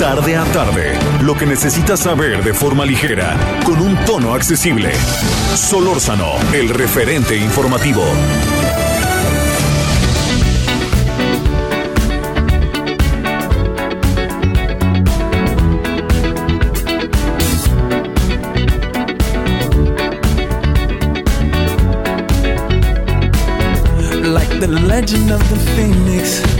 Tarde a tarde, lo que necesitas saber de forma ligera, con un tono accesible. Solórzano, el referente informativo. Like the legend of the phoenix.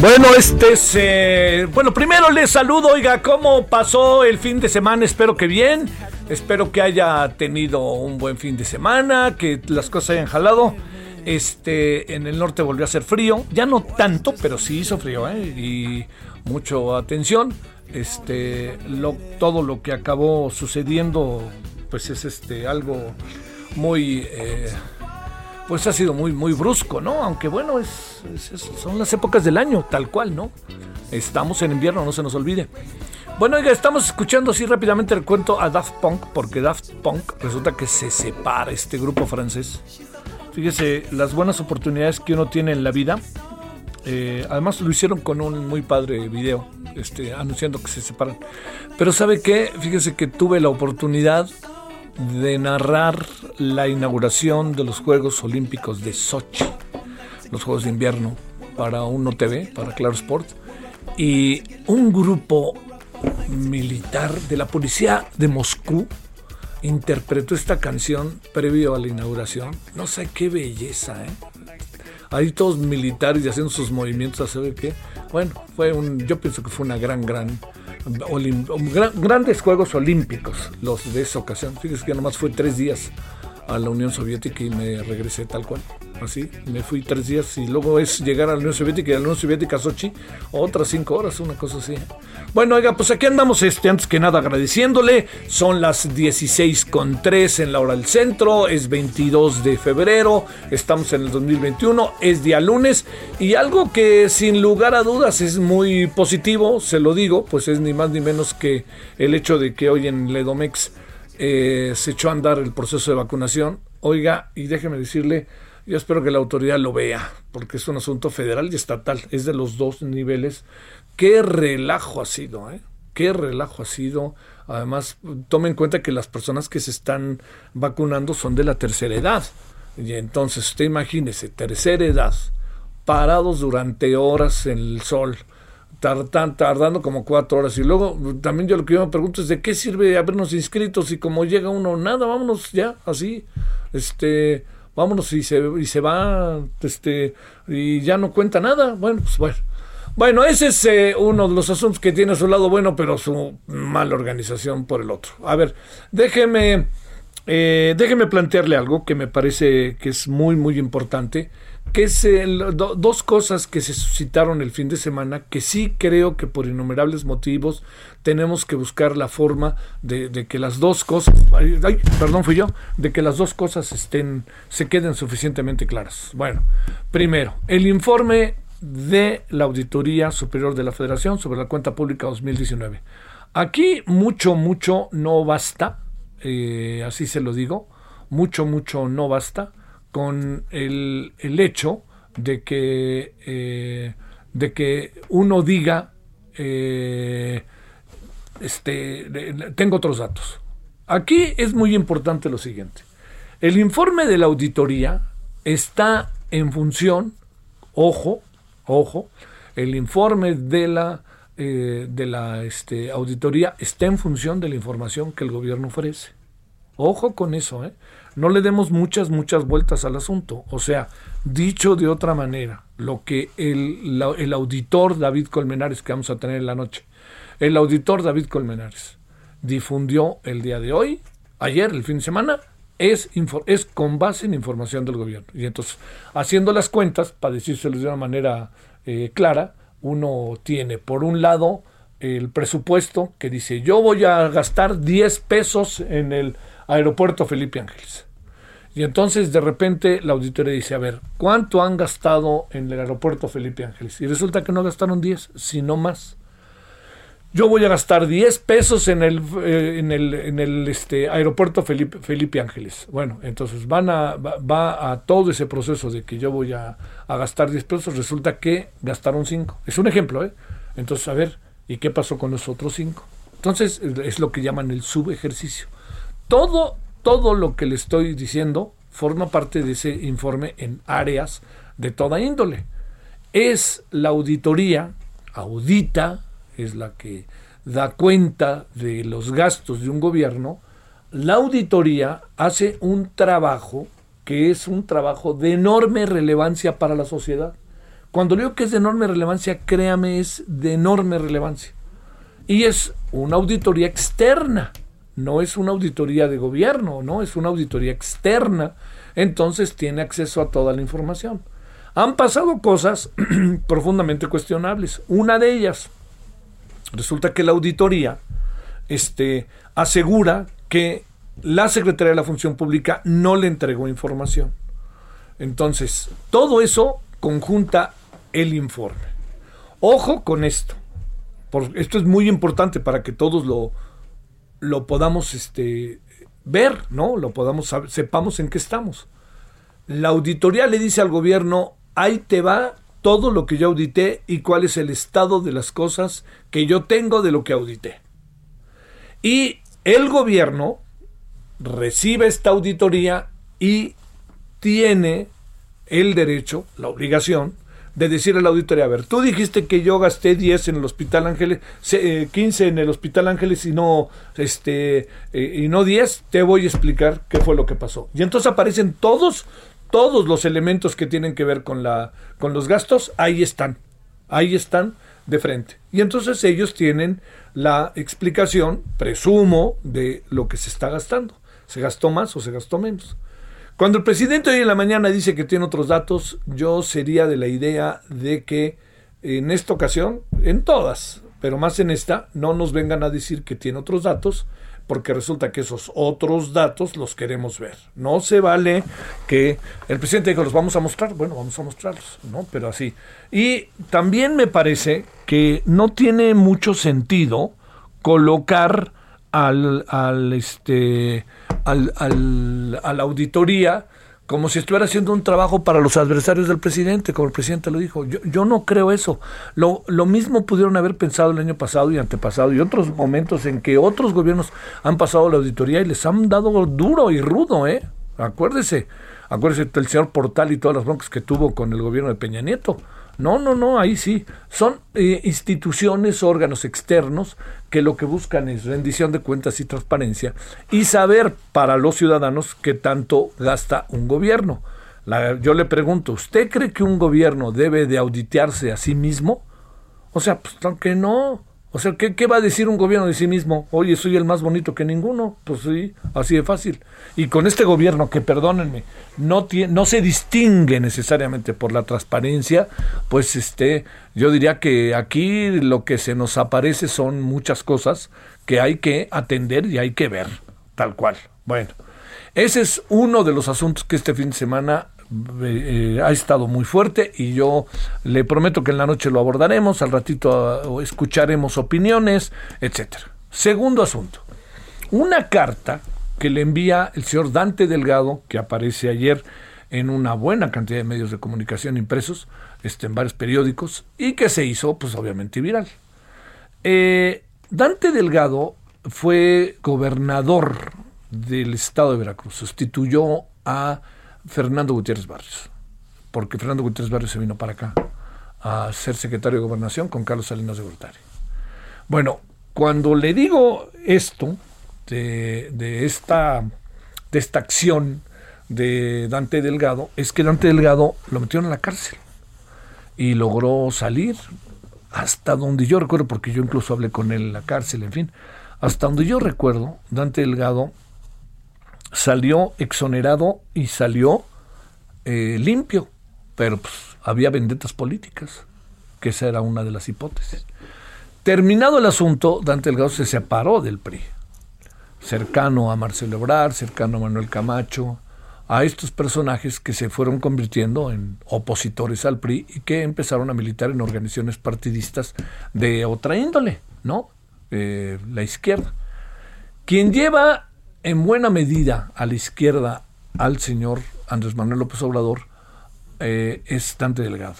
Bueno, este es. eh, bueno, primero les saludo. Oiga, ¿cómo pasó el fin de semana? Espero que bien. Espero que haya tenido un buen fin de semana, que las cosas hayan jalado. Este, en el norte volvió a hacer frío. Ya no tanto, pero sí hizo frío, ¿eh? Y mucho atención. Este, lo, todo lo que acabó sucediendo, pues es este algo muy. eh, pues ha sido muy, muy brusco, ¿no? Aunque bueno, es, son las épocas del año, tal cual, ¿no? Estamos en invierno, no se nos olvide. Bueno, oiga, estamos escuchando así rápidamente el cuento a Daft Punk, porque Daft Punk resulta que se separa este grupo francés. Fíjese, las buenas oportunidades que uno tiene en la vida. eh, además lo hicieron con un muy padre video, este, anunciando que se separan. Pero ¿sabe qué? Fíjese que tuve la oportunidad de narrar la inauguración de los Juegos Olímpicos de Sochi, los Juegos de Invierno, para Uno TV, para Claro Sport, y un grupo militar de la policía de Moscú interpretó esta canción previo a la inauguración. No sé qué belleza, ¿eh? Ahí todos militares y haciendo sus movimientos, a saber qué. Bueno, fue un, yo pienso que fue una gran, gran, gran- grandes Juegos Olímpicos los de esa ocasión. Fíjese que nomás fue tres días a la Unión Soviética y me regresé tal cual. Así, me fui tres días y luego es llegar a la Unión Soviética y de la Unión Soviética a Sochi, otras cinco horas, una cosa así. Bueno, oiga, pues aquí andamos, este, antes que nada agradeciéndole. Son las 16 con 3 en la hora del centro, es 22 de febrero, estamos en el 2021, es día lunes y algo que sin lugar a dudas es muy positivo, se lo digo, pues es ni más ni menos que el hecho de que hoy en Ledomex eh, se echó a andar el proceso de vacunación. Oiga, y déjeme decirle, yo espero que la autoridad lo vea, porque es un asunto federal y estatal, es de los dos niveles. Qué relajo ha sido, ¿eh? Qué relajo ha sido. Además, tome en cuenta que las personas que se están vacunando son de la tercera edad. Y entonces, usted imagínese, tercera edad, parados durante horas en el sol, tardan- tardando como cuatro horas. Y luego, también yo lo que yo me pregunto es de qué sirve habernos inscritos y como llega uno, nada, vámonos ya, así, este, vámonos y se, y se va, este, y ya no cuenta nada. Bueno, pues bueno. Bueno, ese es eh, uno de los asuntos que tiene su lado bueno, pero su mala organización por el otro. A ver, déjeme, eh, déjeme plantearle algo que me parece que es muy, muy importante, que es dos cosas que se suscitaron el fin de semana, que sí creo que por innumerables motivos tenemos que buscar la forma de, que las dos cosas, ay, perdón, fui yo, de que las dos cosas estén, se queden suficientemente claras. Bueno, primero, el informe de la Auditoría Superior de la Federación sobre la cuenta pública 2019. Aquí mucho, mucho no basta, eh, así se lo digo, mucho, mucho no basta con el, el hecho de que, eh, de que uno diga, eh, este, tengo otros datos. Aquí es muy importante lo siguiente. El informe de la auditoría está en función, ojo, ojo, el informe de la, eh, de la este, auditoría está en función de la información que el gobierno ofrece. Ojo con eso, ¿eh? No le demos muchas, muchas vueltas al asunto. O sea, dicho de otra manera, lo que el, el auditor David Colmenares, que vamos a tener en la noche, el auditor David Colmenares difundió el día de hoy, ayer, el fin de semana, es, es con base en información del gobierno. Y entonces, haciendo las cuentas, para decírselo de una manera eh, clara, uno tiene, por un lado, el presupuesto que dice, yo voy a gastar 10 pesos en el aeropuerto Felipe Ángeles. Y entonces de repente la auditoría dice, a ver, ¿cuánto han gastado en el aeropuerto Felipe Ángeles? Y resulta que no gastaron 10, sino más. Yo voy a gastar 10 pesos en el, eh, en el, en el este, aeropuerto Felipe, Felipe Ángeles. Bueno, entonces van a, va, a todo ese proceso de que yo voy a, a gastar 10 pesos, resulta que gastaron 5. Es un ejemplo, ¿eh? Entonces, a ver, ¿y qué pasó con los otros 5? Entonces, es lo que llaman el subejercicio. Todo, todo lo que le estoy diciendo forma parte de ese informe en áreas de toda índole. Es la auditoría, audita, es la que da cuenta de los gastos de un gobierno. La auditoría hace un trabajo que es un trabajo de enorme relevancia para la sociedad. Cuando digo que es de enorme relevancia, créame, es de enorme relevancia. Y es una auditoría externa, no es una auditoría de gobierno, no, es una auditoría externa. Entonces tiene acceso a toda la información. Han pasado cosas profundamente cuestionables. Una de ellas, resulta que la auditoría este, asegura que la Secretaría de la Función Pública no le entregó información. Entonces, todo eso conjunta el informe. Ojo con esto. Por, esto es muy importante para que todos lo, lo podamos este, ver, ¿no? Lo podamos sepamos en qué estamos. La auditoría le dice al gobierno, ahí te va todo lo que yo audité y cuál es el estado de las cosas que yo tengo de lo que audité. Y el gobierno recibe esta auditoría y tiene el derecho, la obligación, de decir a la auditoría, a ver, tú dijiste que yo gasté 10 en el Hospital Ángeles, eh, 15 en el Hospital Ángeles y no, este, eh, y no 10, te voy a explicar qué fue lo que pasó. Y entonces aparecen todos, todos los elementos que tienen que ver con, la, con los gastos, ahí están, ahí están de frente. Y entonces ellos tienen la explicación, presumo, de lo que se está gastando. ¿Se gastó más o se gastó menos? Cuando el presidente hoy en la mañana dice que tiene otros datos, yo sería de la idea de que en esta ocasión, en todas, pero más en esta, no nos vengan a decir que tiene otros datos, porque resulta que esos otros datos los queremos ver. No se vale que el presidente dijo, los vamos a mostrar, bueno, vamos a mostrarlos, ¿no? Pero así. Y también me parece que no tiene mucho sentido colocar al, al este al, al, a la auditoría como si estuviera haciendo un trabajo para los adversarios del presidente, como el presidente lo dijo. Yo, yo no creo eso. Lo, lo mismo pudieron haber pensado el año pasado y antepasado y otros momentos en que otros gobiernos han pasado la auditoría y les han dado duro y rudo, ¿eh? Acuérdese, acuérdese del señor Portal y todas las broncas que tuvo con el gobierno de Peña Nieto. No, no, no, ahí sí. Son eh, instituciones, órganos externos que lo que buscan es rendición de cuentas y transparencia y saber para los ciudadanos qué tanto gasta un gobierno. La, yo le pregunto, ¿usted cree que un gobierno debe de auditearse a sí mismo? O sea, pues claro que no. O sea, ¿qué, ¿qué va a decir un gobierno de sí mismo? Oye, soy el más bonito que ninguno. Pues sí, así de fácil. Y con este gobierno, que perdónenme, no, tiene, no se distingue necesariamente por la transparencia, pues este, yo diría que aquí lo que se nos aparece son muchas cosas que hay que atender y hay que ver, tal cual. Bueno, ese es uno de los asuntos que este fin de semana eh, ha estado muy fuerte y yo le prometo que en la noche lo abordaremos, al ratito uh, escucharemos opiniones, etcétera. Segundo asunto, una carta que le envía el señor Dante Delgado, que aparece ayer en una buena cantidad de medios de comunicación impresos, este, en varios periódicos, y que se hizo, pues obviamente, viral. Eh, Dante Delgado fue gobernador del estado de Veracruz, sustituyó a Fernando Gutiérrez Barrios, porque Fernando Gutiérrez Barrios se vino para acá a ser secretario de gobernación con Carlos Salinas de Gortari. Bueno, cuando le digo esto, de, esta, de esta acción de Dante Delgado, es que Dante Delgado lo metieron en la cárcel y logró salir hasta donde yo recuerdo, porque yo incluso hablé con él en la cárcel, en fin, hasta donde yo recuerdo, Dante Delgado salió exonerado y salió eh, limpio, pero pues, había vendetas políticas, que esa era una de las hipótesis. Terminado el asunto, Dante Delgado se separó del PRI, cercano a Marcelo Ebrard, cercano a Manuel Camacho, a estos personajes que se fueron convirtiendo en opositores al PRI y que empezaron a militar en organizaciones partidistas de otra índole, ¿no? Eh, la izquierda. Quien lleva en buena medida a la izquierda al señor Andrés Manuel López Obrador eh, es Dante Delgado.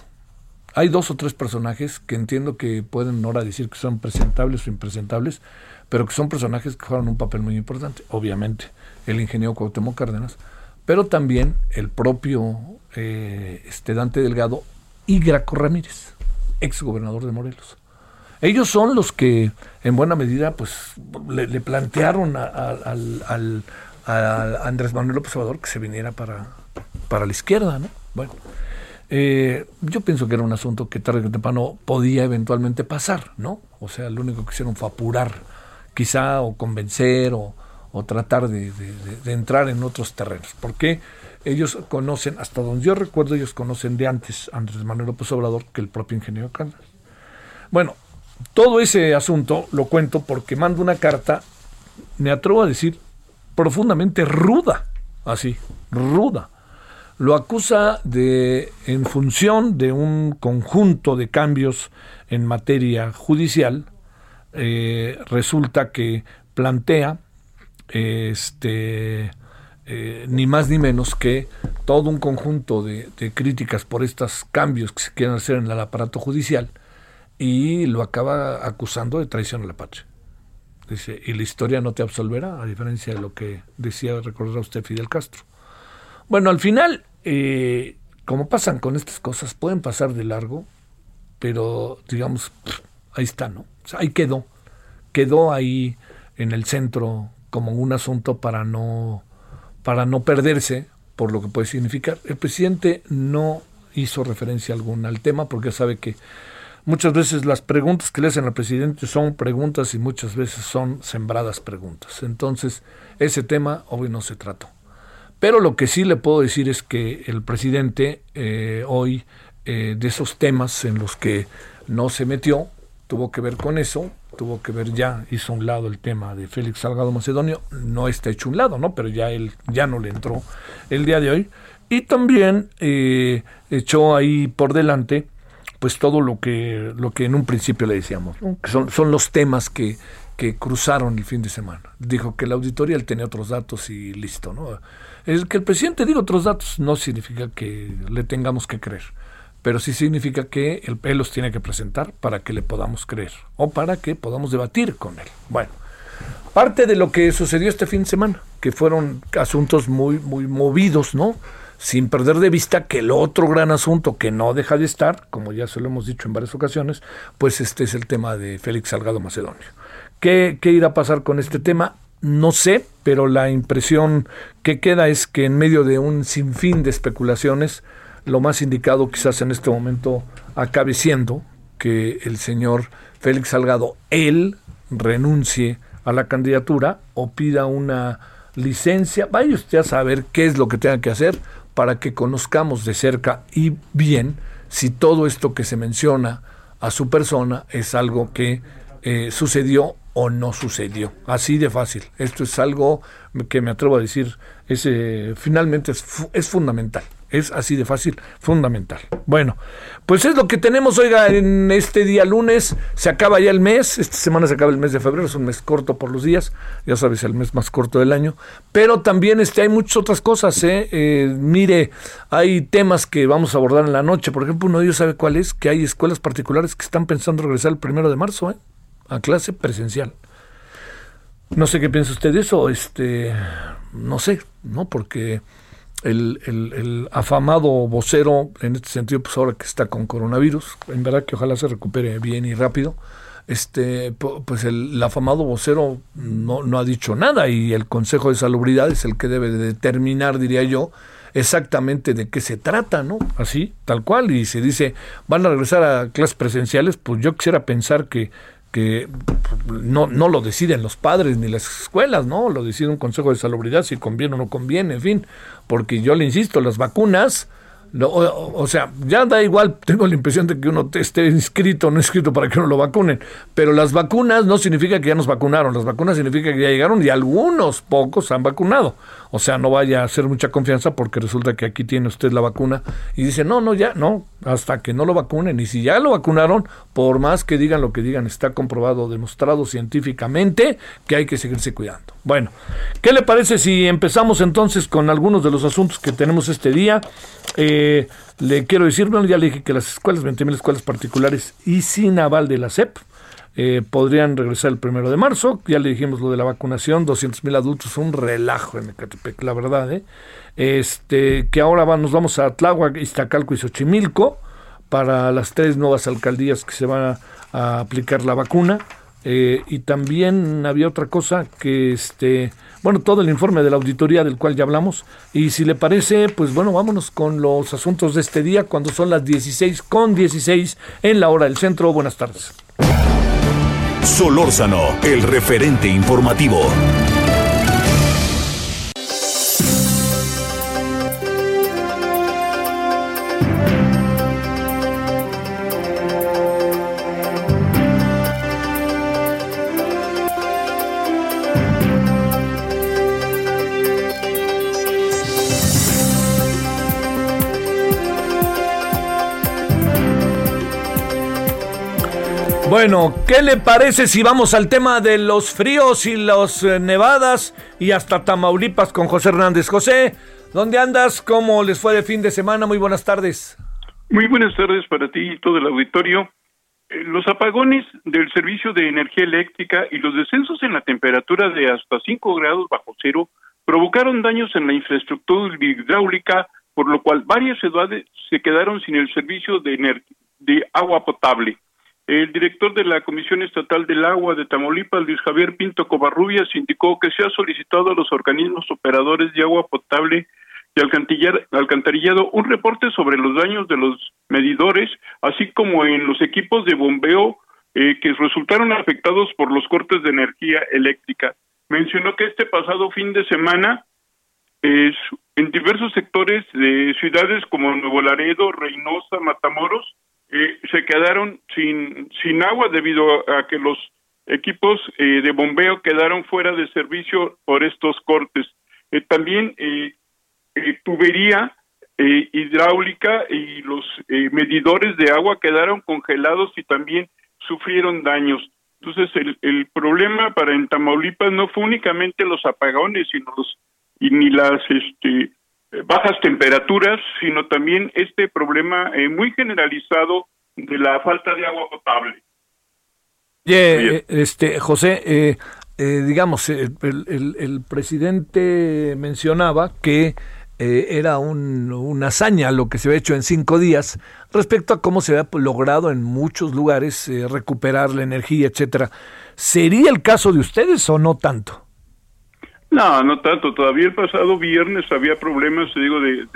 Hay dos o tres personajes que entiendo que pueden ahora decir que son presentables o impresentables, pero que son personajes que juegan un papel muy importante. Obviamente, el ingeniero Cuauhtémoc Cárdenas, pero también el propio eh, este Dante Delgado y Graco Ramírez, ex gobernador de Morelos. Ellos son los que, en buena medida, pues le, plantearon al, Andrés Manuel López Obrador que se viniera para, para la izquierda, ¿no? Bueno, eh, yo pienso que era un asunto que tarde o temprano podía eventualmente pasar, ¿no? O sea, lo único que hicieron fue apurar, quizá, o convencer, o, tratar de, entrar en otros terrenos. Porque ellos conocen, hasta donde yo recuerdo, ellos conocen de antes a Andrés Manuel López Obrador que el propio ingeniero Cárdenas. Bueno, todo ese asunto lo cuento porque mando una carta, me atrevo a decir, profundamente ruda, así, ruda. Lo acusa de, en función de un conjunto de cambios en materia judicial, eh, resulta que plantea este, eh, ni más ni menos que todo un conjunto de, de, críticas por estos cambios que se quieren hacer en el aparato judicial y lo acaba acusando de traición a la patria. Dice, y la historia no te absolverá, a diferencia de lo que decía, recordar usted Fidel Castro. Bueno, al final, eh, como pasan con estas cosas, pueden pasar de largo, pero digamos, ahí está, ¿no? O sea, ahí quedó. Quedó ahí en el centro como un asunto para no, para no perderse por lo que puede significar. El presidente no hizo referencia alguna al tema porque sabe que Muchas veces las preguntas que le hacen al presidente son preguntas y muchas veces son sembradas preguntas. Entonces, ese tema hoy no se trató. Pero lo que sí le puedo decir es que el presidente eh, hoy, eh, de esos temas en los que no se metió, tuvo que ver con eso, tuvo que ver ya, hizo un lado el tema de Félix Salgado Macedonio, no está hecho un lado, ¿no? Pero ya él ya no le entró el día de hoy. Y también eh, echó ahí por delante pues todo lo que, lo que en un principio le decíamos, son, son los temas que, que cruzaron el fin de semana. Dijo que la auditoría él tenía otros datos y listo, ¿no? Es que el presidente diga otros datos no significa que le tengamos que creer, pero sí significa que él, él los tiene que presentar para que le podamos creer o para que podamos debatir con él. Bueno, parte de lo que sucedió este fin de semana, que fueron asuntos muy, muy movidos, ¿no? Sin perder de vista que el otro gran asunto que no deja de estar, como ya se lo hemos dicho en varias ocasiones, pues este es el tema de Félix Salgado Macedonio. ¿Qué, qué irá a pasar con este tema? No sé, pero la impresión que queda es que en medio de un sinfín de especulaciones, lo más indicado quizás en este momento acabe siendo que el señor Félix Salgado, él, renuncie a la candidatura o pida una licencia, vaya usted a saber qué es lo que tenga que hacer para que conozcamos de cerca y bien si todo esto que se menciona a su persona es algo que eh, sucedió o no sucedió. Así de fácil. Esto es algo que me atrevo a decir, es, eh, finalmente es, es, fundamental. Es así de fácil, fundamental. Bueno, pues es lo que tenemos, oiga, en este día lunes. Se acaba ya el mes. Esta semana se acaba el mes de febrero. Es un mes corto por los días. Ya sabes, el mes más corto del año. Pero también este, hay muchas otras cosas. ¿eh? Eh, mire, hay temas que vamos a abordar en la noche. Por ejemplo, uno de ellos sabe cuál es, que hay escuelas particulares que están pensando regresar el primero de marzo ¿eh? a clase presencial. No sé qué piensa usted de eso. Este, no sé, ¿no? Porque el, el, afamado vocero, en este sentido, pues ahora que está con coronavirus, en verdad que ojalá se recupere bien y rápido, este, pues el, afamado vocero no, no ha dicho nada y el Consejo de Salubridad es el que debe de determinar, diría yo, exactamente de qué se trata, ¿no? Así, tal cual, y se dice, van a regresar a clases presenciales, pues yo quisiera pensar que que no, no lo deciden los padres ni las escuelas, ¿no? Lo decide un consejo de salubridad si conviene o no conviene, en fin, porque yo le insisto, las vacunas, o, o, sea, ya da igual, tengo la impresión de que uno esté inscrito o no inscrito para que uno lo vacunen, pero las vacunas no significa que ya nos vacunaron, las vacunas significa que ya llegaron y algunos pocos han vacunado. O sea, no vaya a hacer mucha confianza porque resulta que aquí tiene usted la vacuna y dice, no, no, ya, no, hasta que no lo vacunen. Y si ya lo vacunaron, por más que digan lo que digan, está comprobado, demostrado científicamente que hay que seguirse cuidando. Bueno, ¿qué le parece si empezamos entonces con algunos de los asuntos que tenemos este día? Eh, le quiero decir, bueno, ya le dije que las escuelas, 20.000 escuelas particulares y sin aval de la SEP, eh, podrían regresar el primero de marzo. Ya le dijimos lo de la vacunación, 200 mil adultos, un relajo en Ecatepec, la verdad. ¿eh? Este, que ahora nos vamos a Tláhuac, Iztacalco y Xochimilco para las tres nuevas alcaldías que se van a, aplicar la vacuna. Eh, y también había otra cosa que este bueno todo el informe de la auditoría del cual ya hablamos. Y si le parece pues bueno vámonos con los asuntos de este día cuando son las 16 con 16 en la hora del centro. Buenas tardes. Solórzano, el referente informativo. Bueno, ¿qué le parece si vamos al tema de los fríos y las eh, nevadas y hasta Tamaulipas con José Hernández? José, ¿dónde andas? ¿Cómo les fue de fin de semana? Muy buenas tardes. Muy buenas tardes para ti y todo el auditorio. Eh, Los apagones del servicio de energía eléctrica y los descensos en la temperatura de hasta 5 grados bajo cero provocaron daños en la infraestructura hidráulica, por lo cual varias ciudades se quedaron sin el servicio de, de agua potable. El director de la Comisión Estatal del Agua de Tamaulipas, Luis Javier Pinto Covarrubias, indicó que se ha solicitado a los organismos operadores de agua potable y alcantarillado un reporte sobre los daños de los medidores, así como en los equipos de bombeo eh, que resultaron afectados por los cortes de energía eléctrica. Mencionó que este pasado fin de semana es, en diversos sectores de ciudades como Nuevo Laredo, Reynosa, Matamoros, eh, se quedaron sin, sin agua debido a que los equipos eh, de bombeo quedaron fuera de servicio por estos cortes. Eh, también eh, eh, tubería eh, hidráulica y los medidores de agua quedaron congelados y también sufrieron daños. Entonces, el, el problema para en Tamaulipas no fue únicamente los apagones, sino los y ni las este bajas temperaturas, sino también este problema eh, muy generalizado de la falta de agua potable. Eh, este, José, eh, eh, digamos, eh, el, el- el presidente mencionaba que eh, era un- una hazaña lo que se había hecho en cinco días respecto a cómo se había logrado en muchos lugares eh, recuperar la energía, etcétera. ¿Sería el caso de ustedes o no tanto? No, no tanto. Todavía el pasado viernes había problemas, te digo, de,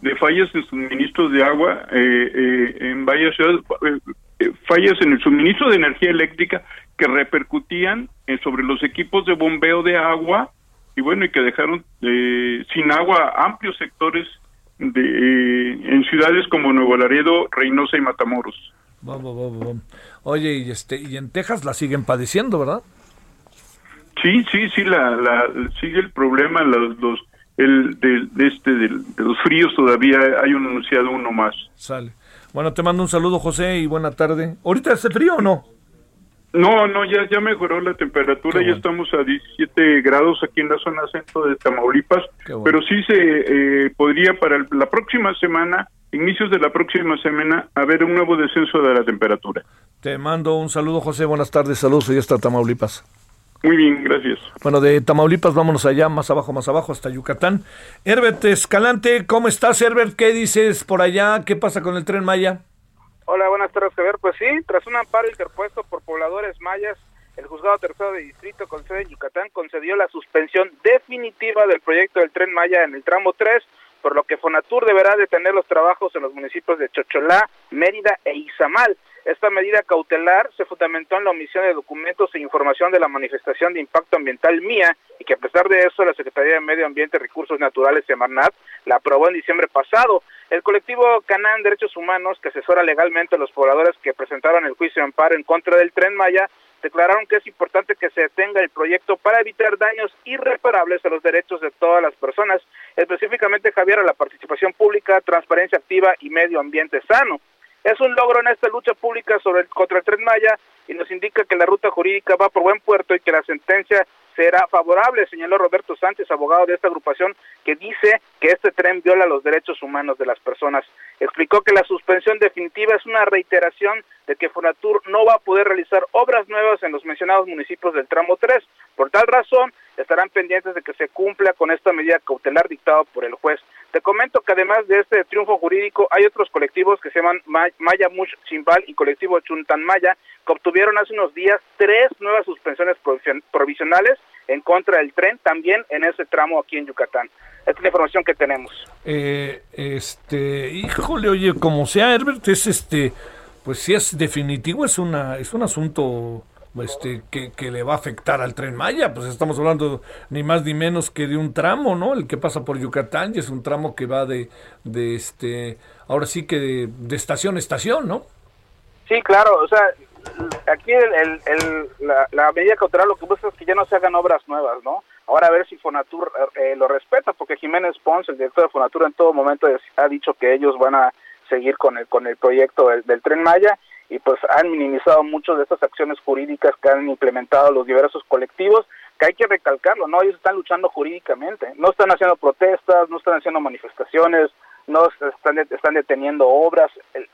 de, fallas en suministros de agua eh, eh, en varias ciudades, eh, eh, fallas en el suministro de energía eléctrica que repercutían sobre los equipos de bombeo de agua y bueno, y que dejaron sin agua amplios sectores de, en ciudades como Nuevo Laredo, Reynosa y Matamoros. Oye, y, este, y en Texas la siguen padeciendo, ¿verdad? Sí, sí, sí, la, la, sigue el problema. Los, los, el de, de este de los fríos todavía hay un anunciado uno más. Sale. Bueno, te mando un saludo, José, y buena tarde. ¿Ahorita hace frío o no? No, no, ya ya mejoró la temperatura, ya estamos a 17 grados aquí en la zona centro de Tamaulipas, bueno. pero sí se eh, podría para el- la próxima semana, inicios de la próxima semana, haber un nuevo descenso de la temperatura. Te mando un saludo, José. Buenas tardes. Saludos. Ahí está Tamaulipas. Muy bien, gracias. Bueno, de Tamaulipas vámonos allá, más abajo, más abajo, hasta Yucatán. Herbert Escalante, ¿cómo estás, Herbert? ¿Qué dices por allá? ¿Qué pasa con el tren Maya? Hola, buenas tardes, Javier. Pues sí, tras un amparo interpuesto por pobladores mayas, el juzgado tercero de distrito con sede en Yucatán concedió la suspensión definitiva del proyecto del tren Maya en el tramo 3, por lo que Fonatur deberá detener los trabajos en los municipios de Chocholá, Mérida e Izamal. Esta medida cautelar se fundamentó en la omisión de documentos e información de la manifestación de impacto ambiental MIA y que a pesar de eso la Secretaría de Medio Ambiente y Recursos Naturales, Semarnat, la aprobó en diciembre pasado. El colectivo Canán Derechos Humanos, que asesora legalmente a los pobladores que presentaron el juicio de amparo en contra del Tren Maya, declararon que es importante que se detenga el proyecto para evitar daños irreparables a los derechos de todas las personas, específicamente Javier a la participación pública, transparencia activa y medio ambiente sano. Es un logro en esta lucha pública sobre el, contra el Tren Maya y nos indica que la ruta jurídica va por buen puerto y que la sentencia será favorable, señaló Roberto Sánchez, abogado de esta agrupación, que dice que este tren viola los derechos humanos de las personas. Explicó que la suspensión definitiva es una reiteración de que Fonatur no va a poder realizar obras nuevas en los mencionados municipios del tramo 3. Por tal razón, estarán pendientes de que se cumpla con esta medida cautelar dictada por el juez. Te comento que además de este triunfo jurídico, hay otros colectivos que se llaman Ma- Maya Mush Chimbal y colectivo Chuntan Maya, que obtuvieron hace unos días tres nuevas suspensiones provision- provisionales en contra del tren, también en ese tramo aquí en Yucatán. Esta es la información que tenemos. Eh, este, híjole, oye, como sea, Herbert, es este, pues si es definitivo, es una, es un asunto este, que, que le va a afectar al tren Maya, pues estamos hablando ni más ni menos que de un tramo, ¿no? El que pasa por Yucatán y es un tramo que va de, de este, ahora sí que de, estación a estación, ¿no? Sí, claro, o sea, aquí el, el- el- la, la medida cautelar lo que busca es que ya no se hagan obras nuevas, ¿no? Ahora a ver si Fonatur eh, lo respeta, porque Jiménez Pons, el director de Fonatur, en todo momento ha dicho que ellos van a seguir con el con el proyecto del Tren Maya y pues han minimizado mucho de estas acciones jurídicas que han implementado los diversos colectivos, que hay que recalcarlo, ¿no? Ellos están luchando jurídicamente, no están haciendo protestas, no están haciendo manifestaciones, no están, están deteniendo obras,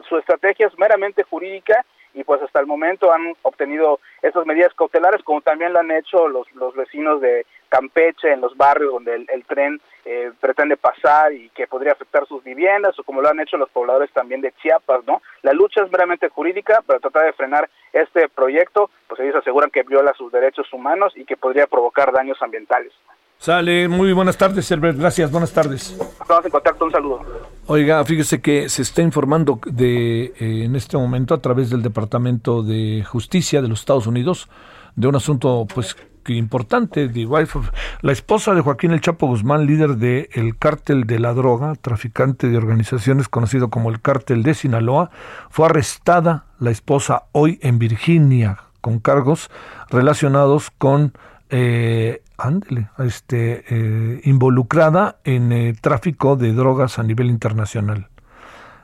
su estrategia es meramente jurídica y pues hasta el momento han obtenido estas medidas cautelares como también lo han hecho los, los vecinos de Campeche en los barrios donde el, el tren eh, pretende pasar y que podría afectar sus viviendas o como lo han hecho los pobladores también de Chiapas, ¿no? La lucha es meramente jurídica para tratar de frenar este proyecto, pues ellos aseguran que viola sus derechos humanos y que podría provocar daños ambientales. Sale, muy buenas tardes, Herbert, gracias, buenas tardes. Estamos en contacto, un saludo. Oiga, fíjese que se está informando de eh, en este momento a través del Departamento de Justicia de los Estados Unidos de un asunto pues importante, the wife of- la esposa de Joaquín El Chapo Guzmán, líder del el cártel de la droga, traficante de organizaciones conocido como el cártel de Sinaloa, fue arrestada la esposa hoy en Virginia con cargos relacionados con eh, ándele, este, eh, involucrada en eh, tráfico de drogas a nivel internacional.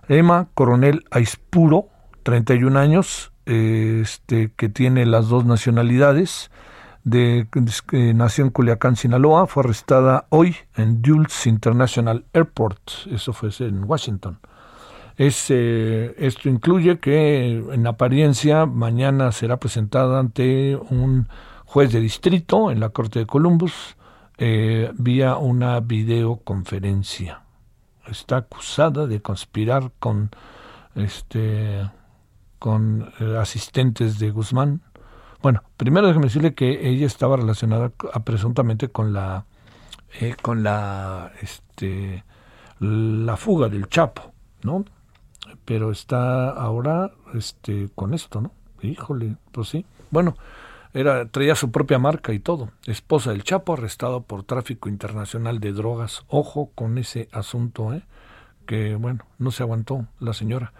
Emma Coronel Aispuro, 31 años, eh, este, que tiene las dos nacionalidades, de, que nació en Culiacán, Sinaloa, fue arrestada hoy en Dulles International Airport, eso fue en Washington. Es, eh, esto incluye que en apariencia mañana será presentada ante un juez de distrito en la Corte de Columbus eh, vía una videoconferencia. Está acusada de conspirar con este con eh, asistentes de Guzmán. Bueno, primero déjeme decirle que ella estaba relacionada a- presuntamente con la eh, con la este la fuga del Chapo, ¿no? Pero está ahora este con esto, ¿no? Híjole, pues sí. Bueno, era traía su propia marca y todo. Esposa del Chapo arrestado por tráfico internacional de drogas. Ojo con ese asunto, ¿eh? Que bueno, no se aguantó la señora.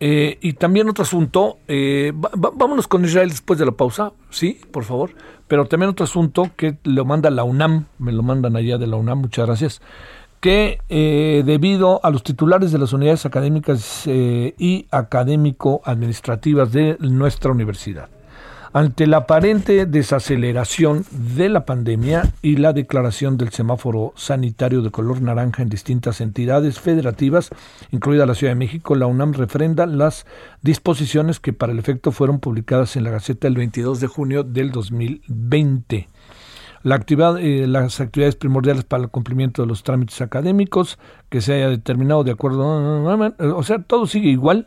Eh, y también otro asunto, eh, vámonos con Israel después de la pausa, sí, por favor. Pero también otro asunto que lo manda la UNAM, me lo mandan allá de la UNAM, muchas gracias, que eh, debido a los titulares de las unidades académicas eh, y académico-administrativas de nuestra universidad, ante la aparente desaceleración de la pandemia y la declaración del semáforo sanitario de color naranja en distintas entidades federativas, incluida la Ciudad de México, la UNAM refrenda las disposiciones que para el efecto fueron publicadas en la Gaceta el 22 de junio del 2020. La actividad, eh, las actividades primordiales para el cumplimiento de los trámites académicos que se haya determinado de acuerdo, o sea, todo sigue igual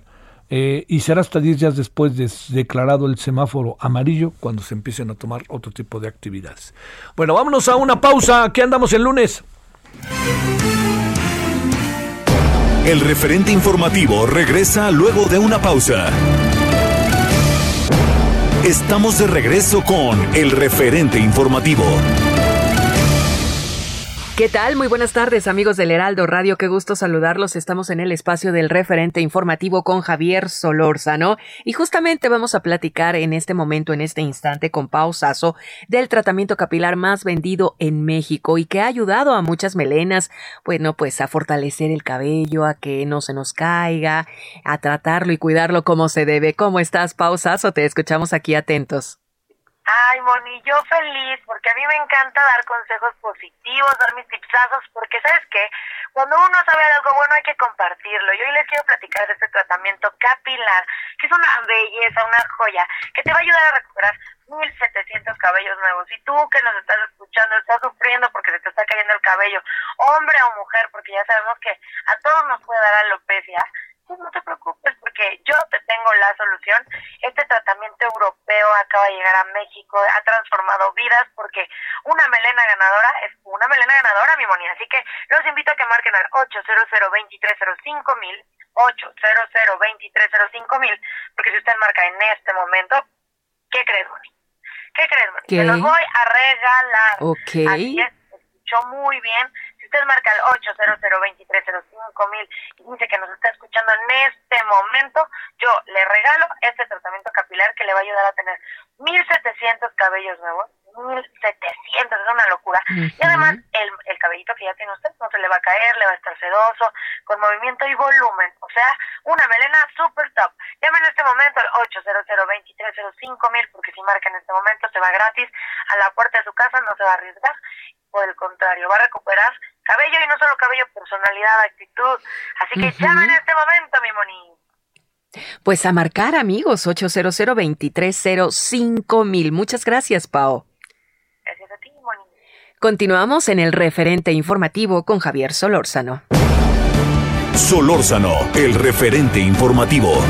eh, y será hasta 10 días después de declarado el semáforo amarillo cuando se empiecen a tomar otro tipo de actividades. Bueno, vámonos a una pausa. Aquí andamos el lunes. El referente informativo regresa luego de una pausa. Estamos de regreso con el referente informativo. ¿Qué tal? Muy buenas tardes, amigos del Heraldo Radio. Qué gusto saludarlos. Estamos en el espacio del referente informativo con Javier Solórzano. Y justamente vamos a platicar en este momento, en este instante, con Pau Sasso, del tratamiento capilar más vendido en México y que ha ayudado a muchas melenas, bueno, pues a fortalecer el cabello, a que no se nos caiga, a tratarlo y cuidarlo como se debe. ¿Cómo estás, Pau Sasso? Te escuchamos aquí atentos. Ay, Moni, yo feliz, porque a mí me encanta dar consejos positivos, dar mis tipsazos, porque ¿sabes qué? Cuando uno sabe algo bueno hay que compartirlo. Y hoy les quiero platicar de este tratamiento capilar, que es una belleza, una joya, que te va a ayudar a recuperar 1700 cabellos nuevos. Y tú que nos estás escuchando, estás sufriendo porque se te está cayendo el cabello, hombre o mujer, porque ya sabemos que a todos nos puede dar alopecia, pues no te preocupes porque yo te tengo la solución. Este tratamiento europeo acaba de llegar a México, ha transformado vidas porque una melena ganadora es una melena ganadora, mi monía. Así que los invito a que marquen al 800 2305 mil 800 2305 mil porque si usted marca en este momento, ¿qué crees, Moni? ¿Qué crees, Moni? ¿Qué? Se los voy a regalar. Ok. Así es, escuchó muy bien. Si usted marca el 800 2305 mil y dice que nos está escuchando en este momento, yo le regalo este tratamiento capilar que le va a ayudar a tener 1700 cabellos nuevos. 1700, es una locura. Y además, el, el cabellito que ya tiene usted no se le va a caer, le va a estar sedoso, con movimiento y volumen. O sea, una melena super top. Llame en este momento al 800 2305 mil porque si marca en este momento se va gratis a la puerta de su casa, no se va a arriesgar. Por el contrario, va a recuperar cabello y no solo cabello, personalidad, actitud. Así que llame en este momento, mi moni. Pues a marcar, amigos, 800 2305 mil. Muchas gracias, Pau. Gracias a ti, moni. Continuamos en el referente informativo con Javier Solórzano. Solórzano, el referente informativo.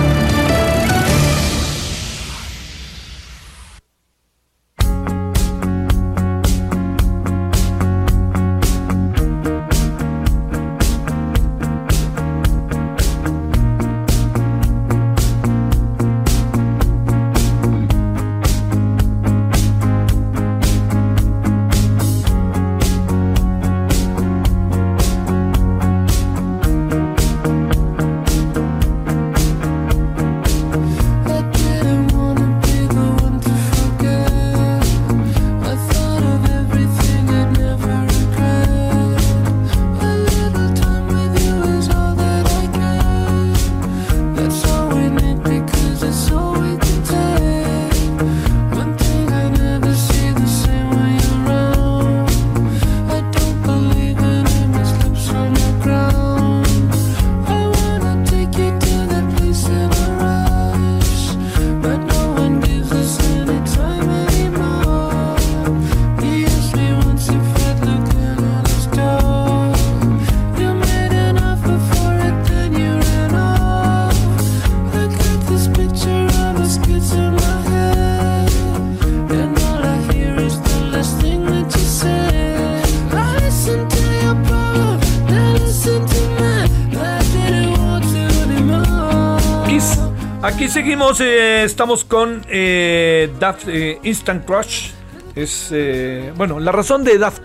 Seguimos, eh, estamos con eh, Daft, eh, Instant Crush. Es, eh, bueno, la razón de Daft,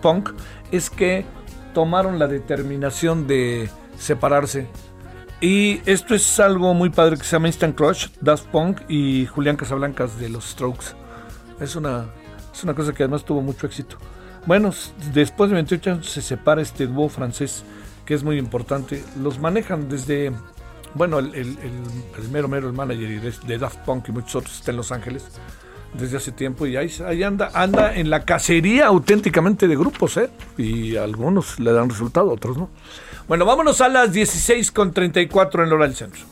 Punk, es que tomaron la determinación de separarse. Y esto es algo muy padre que se llama Instant Crush, Daft Punk y Julián Casablancas de los Strokes. Es una, es una cosa que además tuvo mucho éxito. Bueno, después de 28 años se separa este dúo francés, que es muy importante. Los manejan desde, bueno, el, el, el- mero mero, el manager de, Daft Punk y muchos otros está en Los Ángeles desde hace tiempo y ahí, ahí anda, anda en la cacería auténticamente de grupos, ¿eh? Y algunos le dan resultado, otros no. Bueno, vámonos a las 16 con 34 en la hora del centro.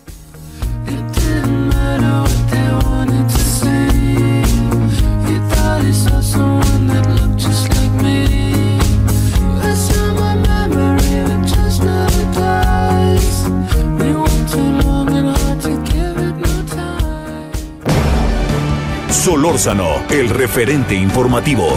Solórzano, el referente informativo.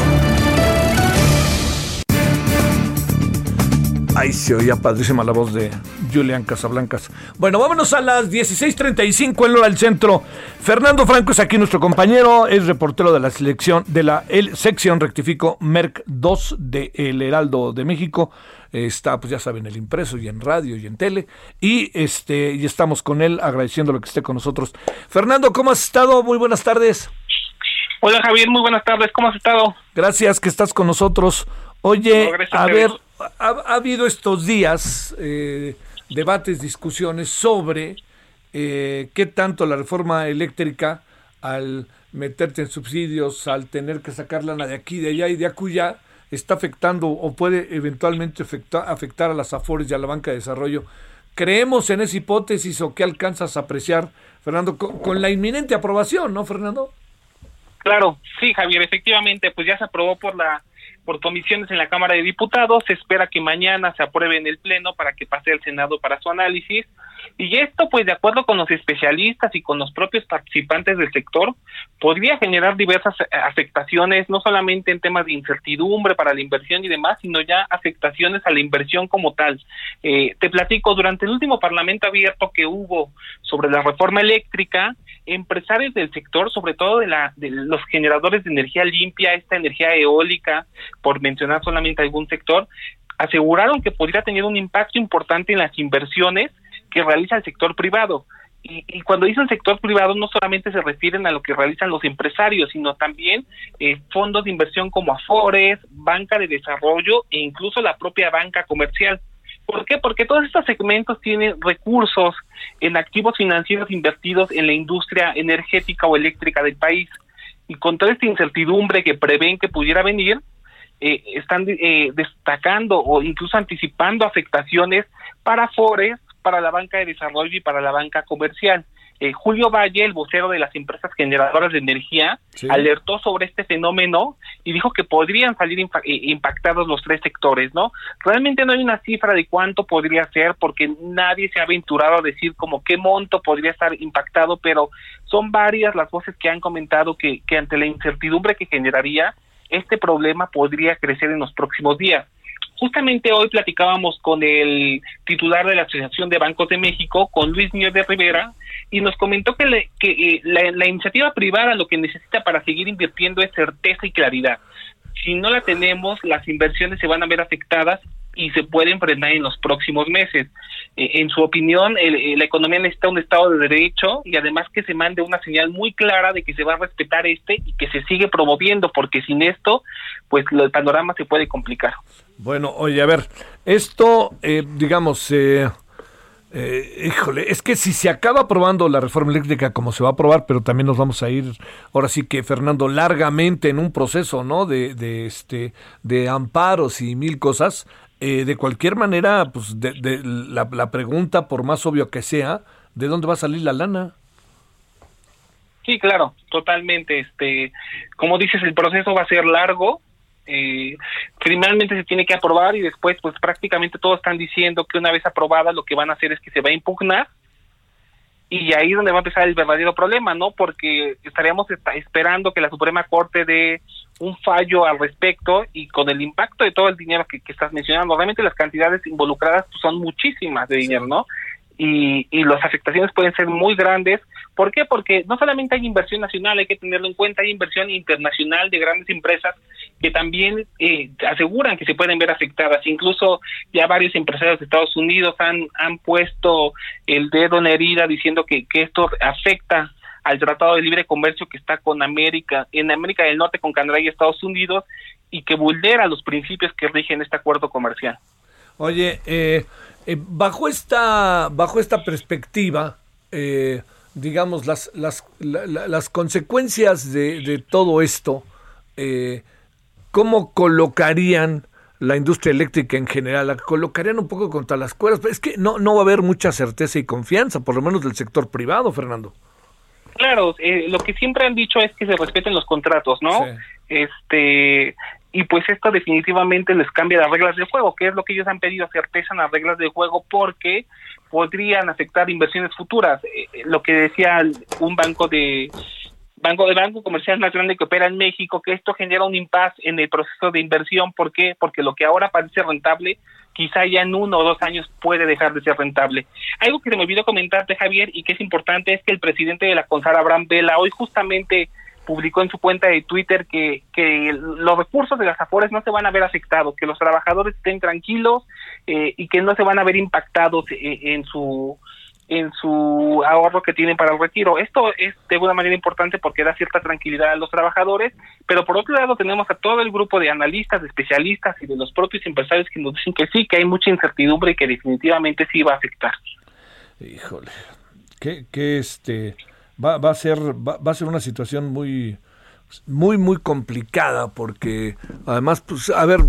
Ahí se oía padrísima la voz de Julián Casablancas. Bueno, vámonos a las 16:35 en hora del centro. Fernando Franco es aquí nuestro compañero, es reportero de la selección de la el, sección rectifico Merck 2 de El Heraldo de México. Está, pues ya saben, el impreso y en radio y en tele. Y este, y estamos con él agradeciendo lo que esté con nosotros. Fernando, ¿cómo has estado? Muy buenas tardes. Hola Javier, muy buenas tardes, ¿cómo has estado? Gracias que estás con nosotros. Oye, No, a ver, ha, ha habido estos días eh, debates, discusiones sobre eh, qué tanto la reforma eléctrica, al meterte en subsidios, al tener que sacar lana de aquí, de allá y de acullá, está afectando o puede eventualmente afecta- afectar a las AFORES y a la banca de desarrollo. ¿Creemos en esa hipótesis o qué alcanzas a apreciar, Fernando, con, con la inminente aprobación, ¿no, Fernando? Claro, sí Javier, efectivamente, pues ya se aprobó por la por comisiones en la Cámara de Diputados, se espera que mañana se apruebe en el Pleno para que pase al Senado para su análisis. Y esto, pues de acuerdo con los especialistas y con los propios participantes del sector, podría generar diversas eh, afectaciones, no solamente en temas de incertidumbre para la inversión y demás, sino ya afectaciones a la inversión como tal. Eh, te platico, durante el último Parlamento abierto que hubo sobre la reforma eléctrica, empresarios del sector, sobre todo de, la, de los generadores de energía limpia, esta energía eólica, por mencionar solamente algún sector, aseguraron que podría tener un impacto importante en las inversiones que realiza el sector privado. Y, cuando dicen sector privado no solamente se refieren a lo que realizan los empresarios, sino también eh, fondos de inversión como Afores, banca de desarrollo e incluso la propia banca comercial. ¿Por qué? Porque todos estos segmentos tienen recursos en activos financieros invertidos en la industria energética o eléctrica del país. Y con toda esta incertidumbre que prevén que pudiera venir, eh, están eh, destacando o incluso anticipando afectaciones para Afores, para la banca de desarrollo y para la banca comercial. Eh, Julio Valle, el vocero de las empresas generadoras de energía, Sí. alertó sobre este fenómeno y dijo que podrían salir eh, impactados los tres sectores, ¿no? Realmente no hay una cifra de cuánto podría ser porque nadie se ha aventurado a decir como qué monto podría estar impactado, pero son varias las voces que han comentado que, que ante la incertidumbre que generaría, este problema podría crecer en los próximos días. Justamente hoy platicábamos con el titular de la Asociación de Bancos de México, con Luis Nieves Rivera, y nos comentó que, le- que eh, la, iniciativa privada lo que necesita para seguir invirtiendo es certeza y claridad. Si no la tenemos, las inversiones se van a ver afectadas y se pueden frenar en los próximos meses. Eh, en su opinión, el- eh, la economía necesita un Estado de Derecho y además que se mande una señal muy clara de que se va a respetar este y que se sigue promoviendo, porque sin esto, pues el panorama se puede complicar. Bueno, oye, a ver, esto, eh, digamos, eh, eh, híjole, es que si se acaba aprobando la reforma eléctrica como se va a aprobar, pero también nos vamos a ir, ahora sí que Fernando, largamente en un proceso, ¿no? De, de este, de amparos y mil cosas. eh, de cualquier manera, pues, de, de la, la pregunta, por más obvio que sea, ¿de dónde va a salir la lana? Sí, claro, totalmente. Este, como dices, el proceso va a ser largo. Eh, primeramente se tiene que aprobar y después, pues prácticamente todos están diciendo que una vez aprobada lo que van a hacer es que se va a impugnar y ahí es donde va a empezar el verdadero problema, ¿no? Porque estaríamos esta- esperando que la Suprema Corte dé un fallo al respecto y con el impacto de todo el dinero que, que estás mencionando, realmente las cantidades involucradas pues, son muchísimas de dinero, ¿no? Y, y las afectaciones pueden ser muy grandes. ¿Por qué? Porque no solamente hay inversión nacional, hay que tenerlo en cuenta, hay inversión internacional de grandes empresas que también eh, aseguran que se pueden ver afectadas. Incluso ya varios empresarios de Estados Unidos han, han puesto el dedo en herida diciendo que, que esto afecta al Tratado de Libre Comercio que está con América, en América del Norte con Canadá y Estados Unidos y que vulnera los principios que rigen este acuerdo comercial. Oye, eh, eh, bajo esta bajo esta perspectiva, eh, digamos las las, la- la- las consecuencias de, de todo esto, eh, ¿cómo colocarían la industria eléctrica en general? ¿La colocarían un poco contra las cuerdas? Es que no no va a haber mucha certeza y confianza, por lo menos del sector privado, Fernando. Claro, eh, lo que siempre han dicho es que se respeten los contratos, ¿no? Este y pues esto definitivamente les cambia las reglas del juego, que es lo que ellos han pedido, certeza en las reglas del juego, porque podrían afectar inversiones futuras. Eh, eh, lo que decía un banco de banco de banco comercial más grande que opera en México, que esto genera un impasse en el proceso de inversión. ¿Por qué? Porque lo que ahora parece rentable, quizá ya en uno o dos años puede dejar de ser rentable. Algo que se me olvidó comentarte, Javier, y que es importante, es que el presidente de la CONSAR, Abraham Vela, hoy justamente publicó en su cuenta de Twitter que, que los recursos de las Afores no se van a ver afectados, que los trabajadores estén tranquilos eh, y que no se van a ver impactados eh, en su en su ahorro que tienen para el retiro. Esto es de alguna manera importante porque da cierta tranquilidad a los trabajadores, pero por otro lado tenemos a todo el grupo de analistas, de especialistas y de los propios empresarios que nos dicen que sí, que hay mucha incertidumbre y que definitivamente sí va a afectar. Híjole, que, que este va, va a ser va, va a ser una situación muy muy muy complicada porque además pues a ver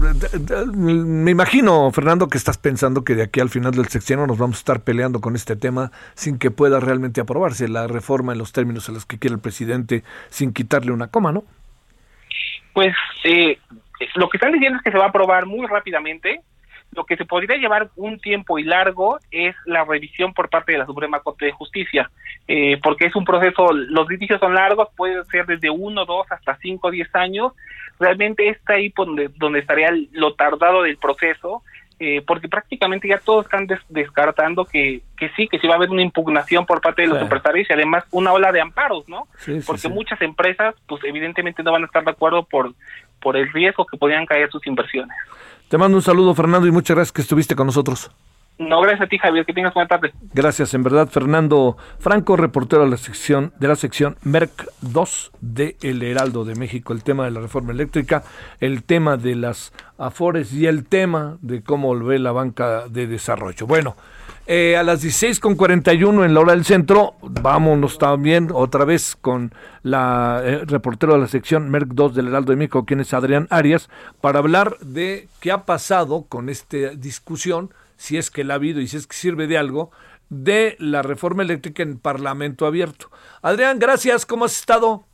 me imagino Fernando que estás pensando que de aquí al final del sexenio nos vamos a estar peleando con este tema sin que pueda realmente aprobarse la reforma en los términos en los que quiere el presidente sin quitarle una coma, ¿no? Pues eh, lo que están diciendo es que se va a aprobar muy rápidamente. Lo que se podría llevar un tiempo y largo es la revisión por parte de la Suprema Corte de Justicia, eh, porque es un proceso, los litigios son largos, puede ser desde uno, dos, hasta cinco, diez años. Realmente está ahí donde, donde estaría lo tardado del proceso, eh, porque prácticamente ya todos están des- descartando que, que sí, que sí va a haber una impugnación por parte de los Sí. empresarios y además una ola de amparos, ¿no? Sí, sí, porque muchas empresas, pues evidentemente no van a estar de acuerdo por, por el riesgo que podrían caer sus inversiones. Te mando un saludo Fernando y muchas gracias que estuviste con nosotros. No, gracias a ti, Javier, que tengas buena tarde. Gracias, en verdad, Fernando Franco, reportero de la sección de la sección Merck 2 de El Heraldo de México, el tema de la reforma eléctrica, el tema de las afores y el tema de cómo lo ve la banca de desarrollo. Bueno, eh, a las 16.41 en la hora del centro, vámonos también otra vez con la eh, reportero de la sección Merck 2 del Heraldo de México, quien es Adrián Arias, para hablar de qué ha pasado con esta discusión si es que la ha habido y si es que sirve de algo, de la reforma eléctrica en Parlamento abierto. Adrián, gracias, ¿cómo has estado?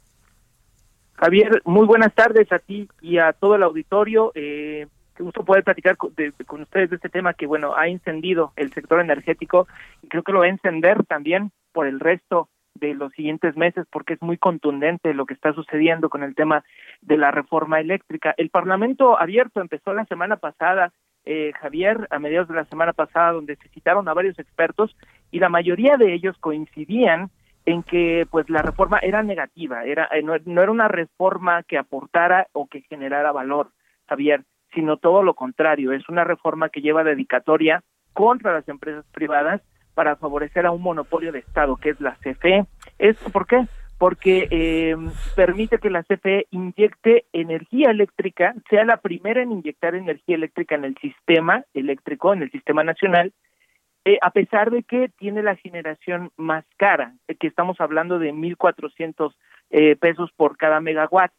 Javier, muy buenas tardes a ti y a todo el auditorio. Eh, qué gusto poder platicar con, de- con ustedes de este tema que, bueno, ha encendido el sector energético y creo que lo va a encender también por el resto de los siguientes meses porque es muy contundente lo que está sucediendo con el tema de la reforma eléctrica. El Parlamento abierto empezó la semana pasada, eh, Javier, a mediados de la semana pasada, donde se citaron a varios expertos y la mayoría de ellos coincidían en que pues la reforma era negativa, era eh, no era una reforma que aportara o que generara valor, Javier, sino todo lo contrario, es una reforma que lleva dedicatoria contra las empresas privadas para favorecer a un monopolio de Estado, que es la CFE. ¿Esto por qué? Porque eh, permite que la CFE inyecte energía eléctrica, sea la primera en inyectar energía eléctrica en el sistema eléctrico, en el sistema nacional, eh, a pesar de que tiene la generación más cara, eh, que estamos hablando de 1.400 eh, pesos por cada megawatt.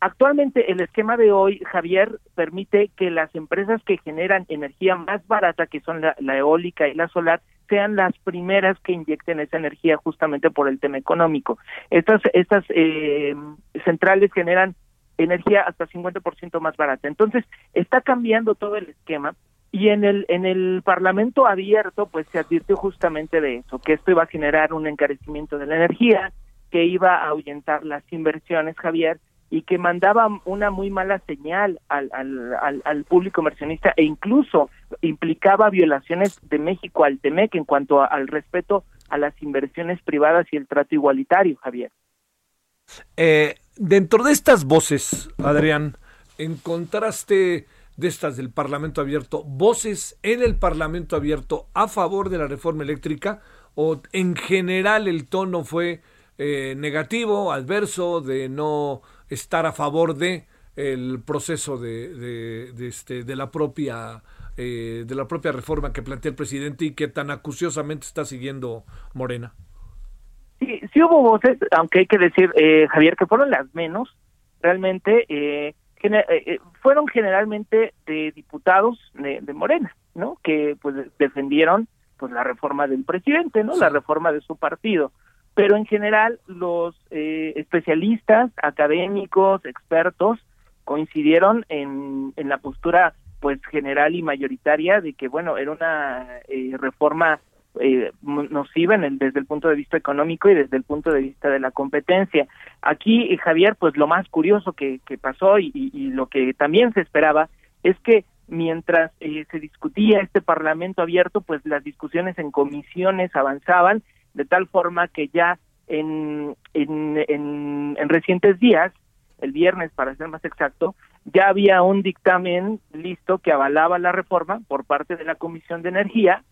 Actualmente el esquema de hoy, Javier, permite que las empresas que generan energía más barata, que son la, eólica y la solar, sean las primeras que inyecten esa energía justamente por el tema económico. Estas, estas eh, centrales generan energía hasta 50% más barata. Entonces, está cambiando todo el esquema y en el en el Parlamento abierto pues se advirtió justamente de eso, que esto iba a generar un encarecimiento de la energía, que iba a ahuyentar las inversiones, Javier, y que mandaba una muy mala señal al, al, al, público inversionista e incluso implicaba violaciones de México al TEMEC en cuanto al respeto a las inversiones privadas y el trato igualitario, Javier. Eh, dentro de estas voces, Adrián, encontraste de estas del Parlamento Abierto, voces en el Parlamento Abierto a favor de la reforma eléctrica o en general el tono fue eh, negativo, adverso, de no estar a favor de el proceso de, de, de este, de la propia eh, de la propia reforma que plantea el presidente y que tan acuciosamente está siguiendo Morena. Sí, sí hubo voces, aunque hay que decir, eh, Javier, que fueron las menos, realmente eh, gener- eh, eh, fueron generalmente de diputados de, de Morena, ¿no? Que pues defendieron pues la reforma del presidente, ¿no? La reforma de su partido. Pero en general los eh, especialistas, académicos, expertos coincidieron en, en la postura pues general y mayoritaria de que bueno era una eh, reforma eh, nociva en el- desde el punto de vista económico y desde el punto de vista de la competencia. Aquí, eh, Javier, pues lo más curioso que, que pasó y, y- y lo que también se esperaba es que mientras eh, se discutía este Parlamento abierto, pues las discusiones en comisiones avanzaban de tal forma que ya en, en, en, en recientes días, el viernes para ser más exacto, ya había un dictamen listo que avalaba la reforma por parte de la Comisión de Energía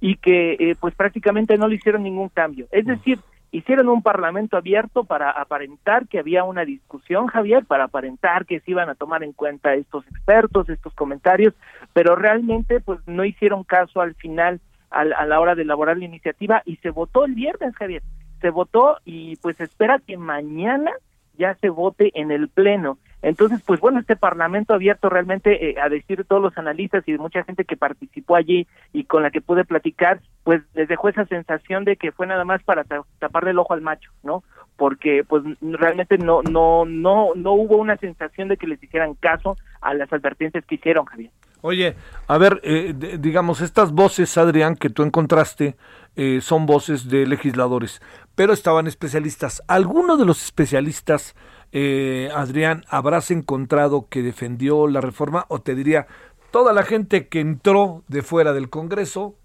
y que eh, pues prácticamente no le hicieron ningún cambio. Es decir, hicieron un parlamento abierto para aparentar que había una discusión, Javier, para aparentar que se iban a tomar en cuenta estos expertos, estos comentarios, pero realmente pues no hicieron caso al final al- a la hora de elaborar la iniciativa y se votó el viernes, Javier. Se votó y pues espera que mañana ya se vote en el pleno. Entonces, pues bueno, este parlamento abierto realmente, eh, a decir de todos los analistas y de mucha gente que participó allí y con la que pude platicar, pues les dejó esa sensación de que fue nada más para ta- taparle el ojo al macho, ¿no? Porque pues realmente no no no no hubo una sensación de que les hicieran caso a las advertencias que hicieron, Javier. Oye, a ver, eh, de- digamos, estas voces, Adrián, que tú encontraste, eh, son voces de legisladores, pero estaban especialistas. ¿Alguno de los especialistas, eh, Adrián, habrás encontrado que defendió la reforma? O te diría, toda la gente que entró de fuera del Congreso,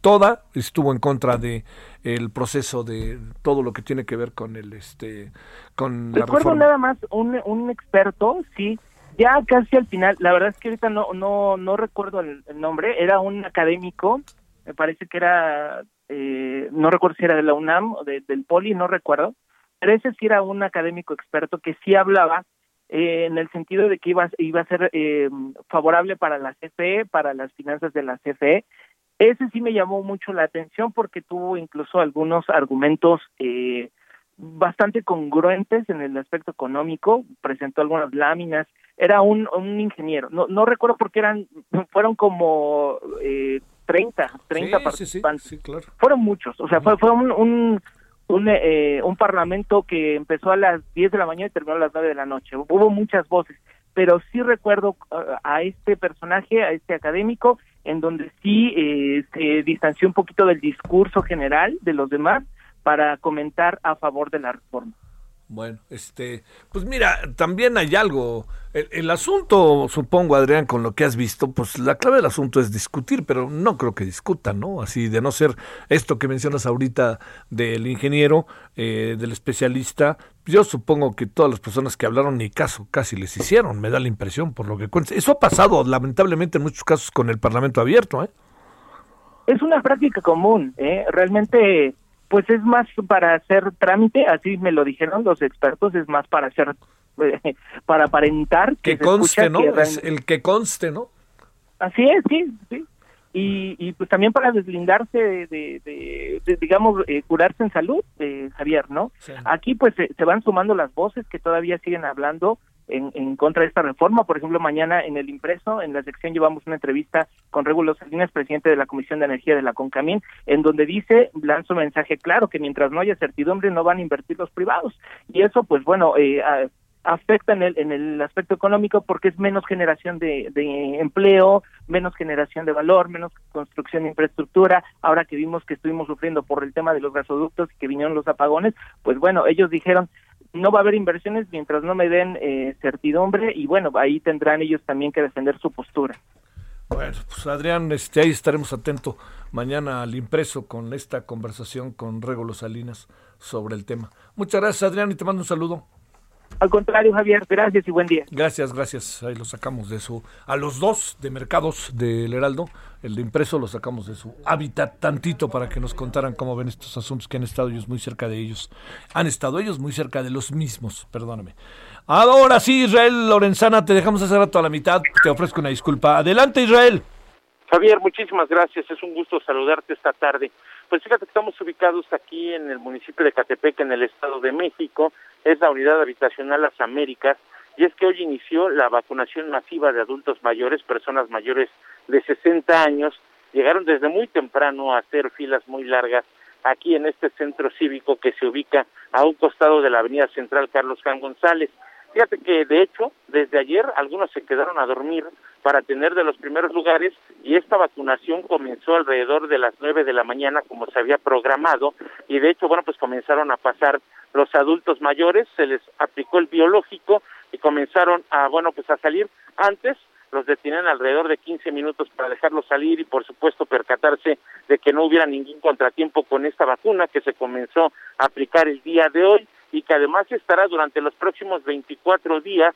toda estuvo en contra de el proceso de todo lo que tiene que ver con el este con la Recuerdo reforma. nada más un, un experto, sí, ya casi al final, la verdad es que ahorita no no no recuerdo el, nombre, era un académico, me parece que era, eh, no recuerdo si era de la UNAM o de- del Poli, no recuerdo, pero ese sí era un académico experto que sí hablaba eh, en el sentido de que iba, iba a ser eh, favorable para la CFE, para las finanzas de la CFE. Ese sí me llamó mucho la atención porque tuvo incluso algunos argumentos eh, bastante congruentes en el aspecto económico, presentó algunas láminas, era un, un ingeniero, no, no recuerdo por qué eran, fueron como eh, 30, 30 Sí, participantes, sí, claro. fueron muchos, o sea, fue, fue un, un, un, eh, un parlamento que empezó a las 10 de la mañana y terminó a las 9 de la noche, hubo muchas voces, pero sí recuerdo uh, a este personaje, a este académico, en donde sí eh, se distanció un poquito del discurso general de los demás para comentar a favor de la reforma. Bueno, este, pues mira, también hay algo. El, el asunto, supongo, Adrián, con lo que has visto, pues la clave del asunto es discutir, pero no creo que discutan, ¿no? Así de no ser esto que mencionas ahorita del ingeniero, eh, del especialista, yo supongo que todas las personas que hablaron ni caso casi les hicieron, me da la impresión por lo que cuentas. Eso ha pasado lamentablemente en muchos casos con el Parlamento abierto, ¿eh? Es una práctica común, ¿eh? realmente pues es más para hacer trámite, así me lo dijeron los expertos, es más para hacer, eh, para aparentar Que se conste, escucha ¿no? que Es el que conste, ¿no? Así es, sí, sí. Y, y pues también para deslindarse de, de, de- de, digamos, eh, curarse en salud, eh, Javier, ¿no? Aquí pues se, se van sumando las voces que todavía siguen hablando en, contra de esta reforma. Por ejemplo, mañana en el impreso, en la sección llevamos una entrevista con Regulo Salinas, presidente de la Comisión de Energía de la CONCAMIN, en donde dice, lanza un mensaje claro, que mientras no haya certidumbre no van a invertir los privados. Y eso pues bueno, eh, afecta en el, en el aspecto económico porque es menos generación de, de empleo, menos generación de valor, menos construcción de infraestructura. Ahora que vimos que estuvimos sufriendo por el tema de los gasoductos y que vinieron los apagones, pues bueno, ellos dijeron no va a haber inversiones mientras no me den eh, certidumbre y bueno, ahí tendrán ellos también que defender su postura. Bueno, pues Adrián, este, ahí estaremos atentos mañana al impreso con esta conversación con Regulo Salinas sobre el tema. Muchas gracias, Adrián, y te mando un saludo. Al contrario, Javier, gracias y buen día. Gracias, gracias. Ahí lo sacamos de su. A los dos de mercados del Heraldo, el de impreso lo sacamos de su hábitat tantito para que nos contaran cómo ven estos asuntos que han estado ellos muy cerca de ellos. Han estado ellos muy cerca de los mismos, perdóname. Ahora sí, Israel Lorenzana, te dejamos hacer rato a la mitad. Te ofrezco una disculpa. Adelante, Israel. Javier, muchísimas gracias. Es un gusto saludarte esta tarde. Pues fíjate que estamos ubicados aquí en el municipio de Catepec, en el Estado de México. Es la unidad habitacional Las Américas. Y es que hoy inició la vacunación masiva de adultos mayores, personas mayores de 60 años. Llegaron desde muy temprano a hacer filas muy largas aquí en este centro cívico que se ubica a un costado de la Avenida Central Carlos Juan González. Fíjate que de hecho, desde ayer algunos se quedaron a dormir para tener de los primeros lugares y esta vacunación comenzó alrededor de las nueve de la mañana como se había programado y de hecho, bueno, pues comenzaron a pasar los adultos mayores, se les aplicó el biológico y comenzaron a, bueno, pues a salir. Antes los detienen alrededor de 15 minutos para dejarlos salir y por supuesto percatarse de que no hubiera ningún contratiempo con esta vacuna que se comenzó a aplicar el día de hoy y que además estará durante los próximos 24 días,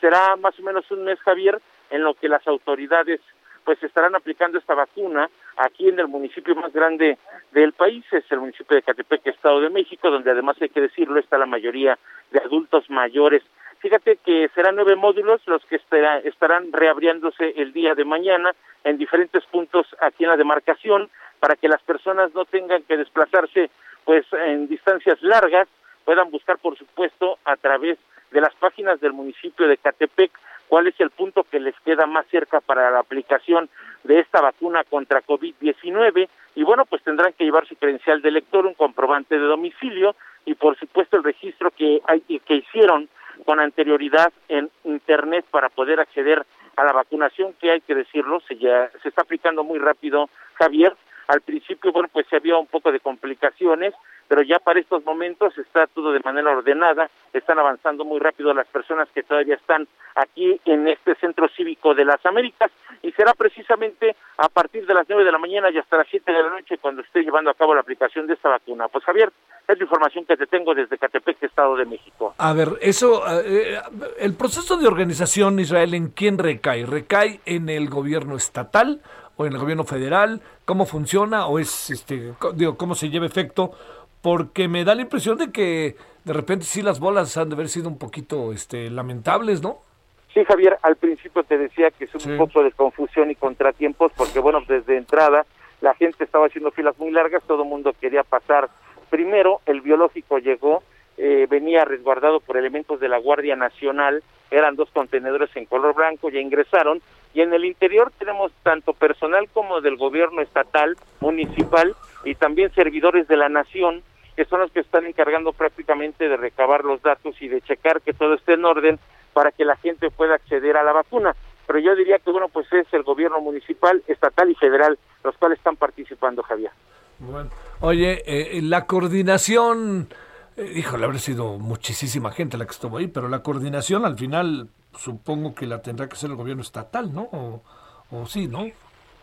será más o menos un mes, Javier, en lo que las autoridades pues estarán aplicando esta vacuna aquí en el municipio más grande del país, es el municipio de Catepec, Estado de México, donde además hay que decirlo, está la mayoría de adultos mayores. Fíjate que serán nueve módulos los que estarán reabriéndose el día de mañana en diferentes puntos aquí en la demarcación para que las personas no tengan que desplazarse pues en distancias largas puedan buscar, por supuesto, a través de las páginas del municipio de Catepec cuál es el punto que les queda más cerca para la aplicación de esta vacuna contra COVID-19 y bueno, pues tendrán que llevar su credencial de lector, un comprobante de domicilio y por supuesto el registro que hay que hicieron con anterioridad en internet para poder acceder a la vacunación que hay que decirlo, se ya se está aplicando muy rápido, Javier. Al principio, bueno, pues se había un poco de complicaciones, pero ya para estos momentos está todo de manera ordenada, están avanzando muy rápido las personas que todavía están aquí en este centro cívico de las Américas y será precisamente a partir de las nueve de la mañana y hasta las siete de la noche cuando esté llevando a cabo la aplicación de esta vacuna. Pues Javier, es la información que te tengo desde Catepec, Estado de México. A ver, eso, eh, el proceso de organización, Israel, ¿en quién recae? ¿Recae en el gobierno estatal o en el gobierno federal? ¿Cómo funciona o es, este, digo, cómo se lleva efecto? Porque me da la impresión de que de repente sí las bolas han de haber sido un poquito este, lamentables, ¿no? Sí, Javier, al principio te decía que es un poco de confusión y contratiempos, porque bueno, desde entrada la gente estaba haciendo filas muy largas, todo el mundo quería pasar. Primero, el biológico llegó, eh, venía resguardado por elementos de la Guardia Nacional, eran dos contenedores en color blanco, ya ingresaron, y en el interior tenemos tanto personal como del gobierno estatal, municipal, y también servidores de la nación, que son los que están encargando prácticamente de recabar los datos y de checar que todo esté en orden para que la gente pueda acceder a la vacuna. Pero yo diría que, bueno, pues es el gobierno municipal, estatal y federal los cuales están participando, Javier. Bueno, oye, eh, la coordinación, eh, híjole, habrá sido muchísima gente la que estuvo ahí, pero la coordinación al final supongo que la tendrá que ser el gobierno estatal, ¿no? O, o sí, ¿no?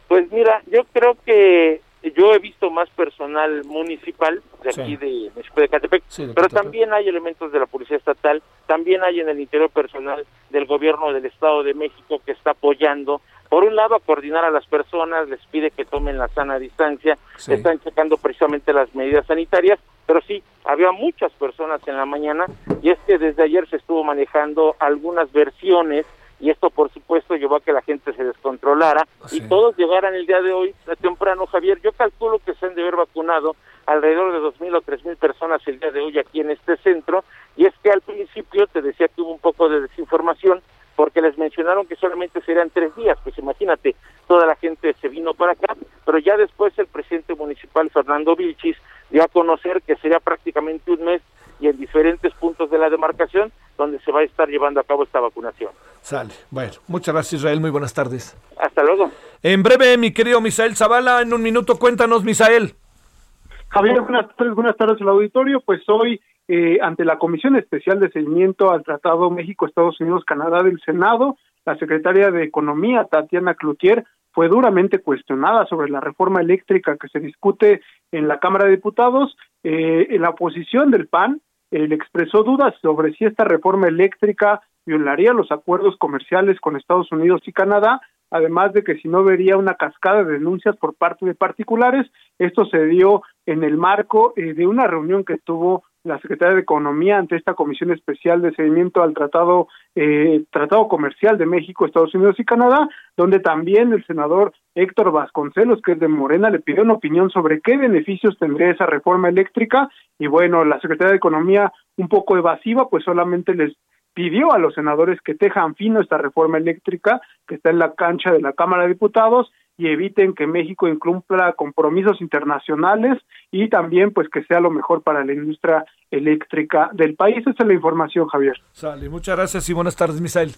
Pues mira, yo creo que yo he visto más personal municipal de aquí de de Catepec, pero también hay elementos de la Policía Estatal, también hay en el interior personal del gobierno del Estado de México que está apoyando, por un lado a coordinar a las personas, les pide que tomen la sana distancia, están checando precisamente las medidas sanitarias, pero sí, había muchas personas en la mañana y es que desde ayer se estuvo manejando algunas versiones y esto por supuesto llevó a que la gente se descontrolara y todos llegaran el día de hoy temprano, Javier. Yo calculo que se han de haber vacunado alrededor de dos mil o tres mil personas el día de hoy aquí en este centro y es que al principio te decía que hubo un poco de desinformación porque les mencionaron que solamente serían tres días, pues imagínate, toda la gente se vino para acá, pero ya después el presidente municipal Fernando Vilchis dio a conocer que sería prácticamente un mes y en diferentes puntos de la demarcación donde se va a estar llevando a cabo esta vacunación. Sale. Bueno, muchas gracias Israel, muy buenas tardes. Hasta luego. En breve, mi querido Misael Zavala, en un minuto cuéntanos, Misael. Javier, buenas tardes, buenas tardes al auditorio. Pues hoy, eh, ante la Comisión Especial de Seguimiento al Tratado México-Estados Unidos-Canadá del Senado, la secretaria de Economía, Tatiana Cloutier, fue duramente cuestionada sobre la reforma eléctrica que se discute en la Cámara de Diputados. Eh, la oposición del PAN él expresó dudas sobre si esta reforma eléctrica violaría los acuerdos comerciales con Estados Unidos y Canadá, además de que si no vería una cascada de denuncias por parte de particulares. Esto se dio en el marco eh, de una reunión que tuvo la Secretaría de Economía ante esta Comisión Especial de Seguimiento al Tratado eh, Tratado Comercial de México, Estados Unidos y Canadá, donde también el senador Héctor Vasconcelos, que es de Morena, le pidió una opinión sobre qué beneficios tendría esa reforma eléctrica y bueno, la Secretaría de Economía un poco evasiva, pues solamente les pidió a los senadores que tejan fino esta reforma eléctrica que está en la cancha de la Cámara de Diputados y eviten que México incumpla compromisos internacionales y también pues que sea lo mejor para la industria eléctrica del país. Esa es la información, Javier. Sale, muchas gracias y buenas tardes, Misael.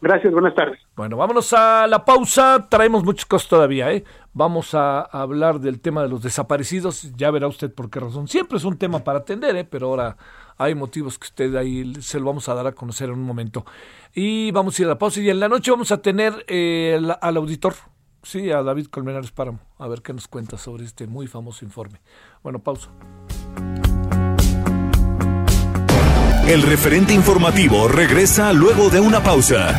Gracias, buenas tardes. Bueno, vámonos a la pausa. Traemos muchas cosas todavía, ¿eh? Vamos a hablar del tema de los desaparecidos. Ya verá usted por qué razón. Siempre es un tema para atender, ¿eh? Pero ahora hay motivos que usted ahí se lo vamos a dar a conocer en un momento. Y vamos a ir a la pausa. Y en la noche vamos a tener eh, al auditor, sí, a David Colmenares Páramo, a ver qué nos cuenta sobre este muy famoso informe. Bueno, pausa. El referente informativo regresa luego de una pausa.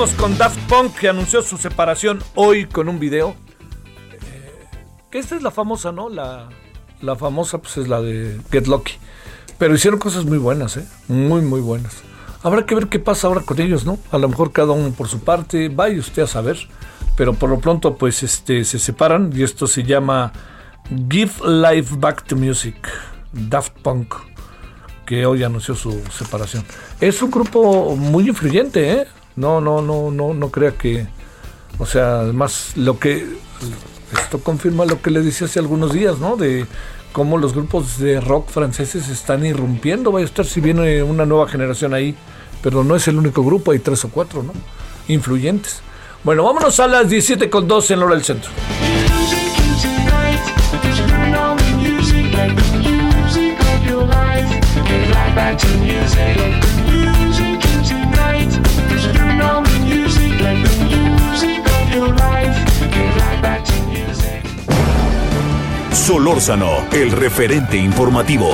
Con Daft Punk que anunció su separación hoy con un video. Eh, que esta es la famosa, ¿no? La, la famosa pues es la de Get Lucky. Pero hicieron cosas muy buenas, ¿eh? Muy, muy buenas. Habrá que ver qué pasa ahora con ellos, ¿no? A lo mejor cada uno por su parte, vaya usted a saber. Pero por lo pronto, pues, este, se separan y esto se llama Give Life Back to Music, Daft Punk, que hoy anunció su separación. Es un grupo muy influyente, ¿eh? No, no, no, no, no crea que, o sea, además lo que esto confirma lo que le decía hace algunos días, ¿no? De cómo los grupos de rock franceses están irrumpiendo. Vaya a estar si viene una nueva generación ahí, pero no es el único grupo, hay tres o cuatro, ¿no? Influyentes. Bueno, vámonos a las 17 con 2 en hora del centro. Solórzano, el referente informativo.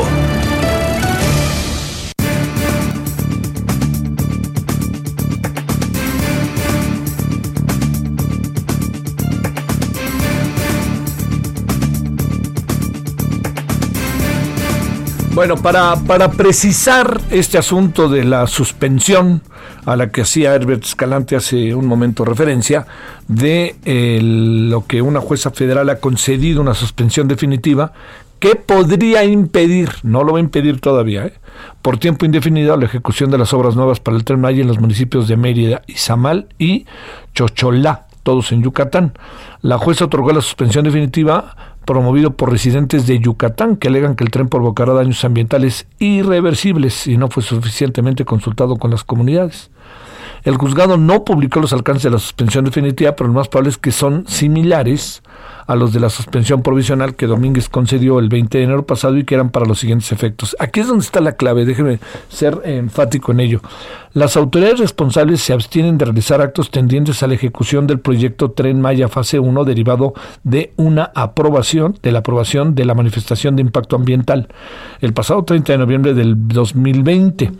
Bueno, para, para precisar este asunto de la suspensión a la que hacía Herbert Escalante hace un momento referencia, de eh, lo que una jueza federal ha concedido una suspensión definitiva que podría impedir, no lo va a impedir todavía, ¿eh? por tiempo indefinido la ejecución de las obras nuevas para el Tren Maya en los municipios de Mérida, Izamal y Chocholá, todos en Yucatán. La jueza otorgó la suspensión definitiva promovido por residentes de Yucatán que alegan que el tren provocará daños ambientales irreversibles y no fue suficientemente consultado con las comunidades. El juzgado no publicó los alcances de la suspensión definitiva, pero lo más probable es que son similares a los de la suspensión provisional que Domínguez concedió el 20 de enero pasado y que eran para los siguientes efectos. Aquí es donde está la clave, déjeme ser enfático en ello. Las autoridades responsables se abstienen de realizar actos tendientes a la ejecución del proyecto Tren Maya Fase 1 derivado de una aprobación, de la aprobación de la manifestación de impacto ambiental el pasado 30 de noviembre del 2020,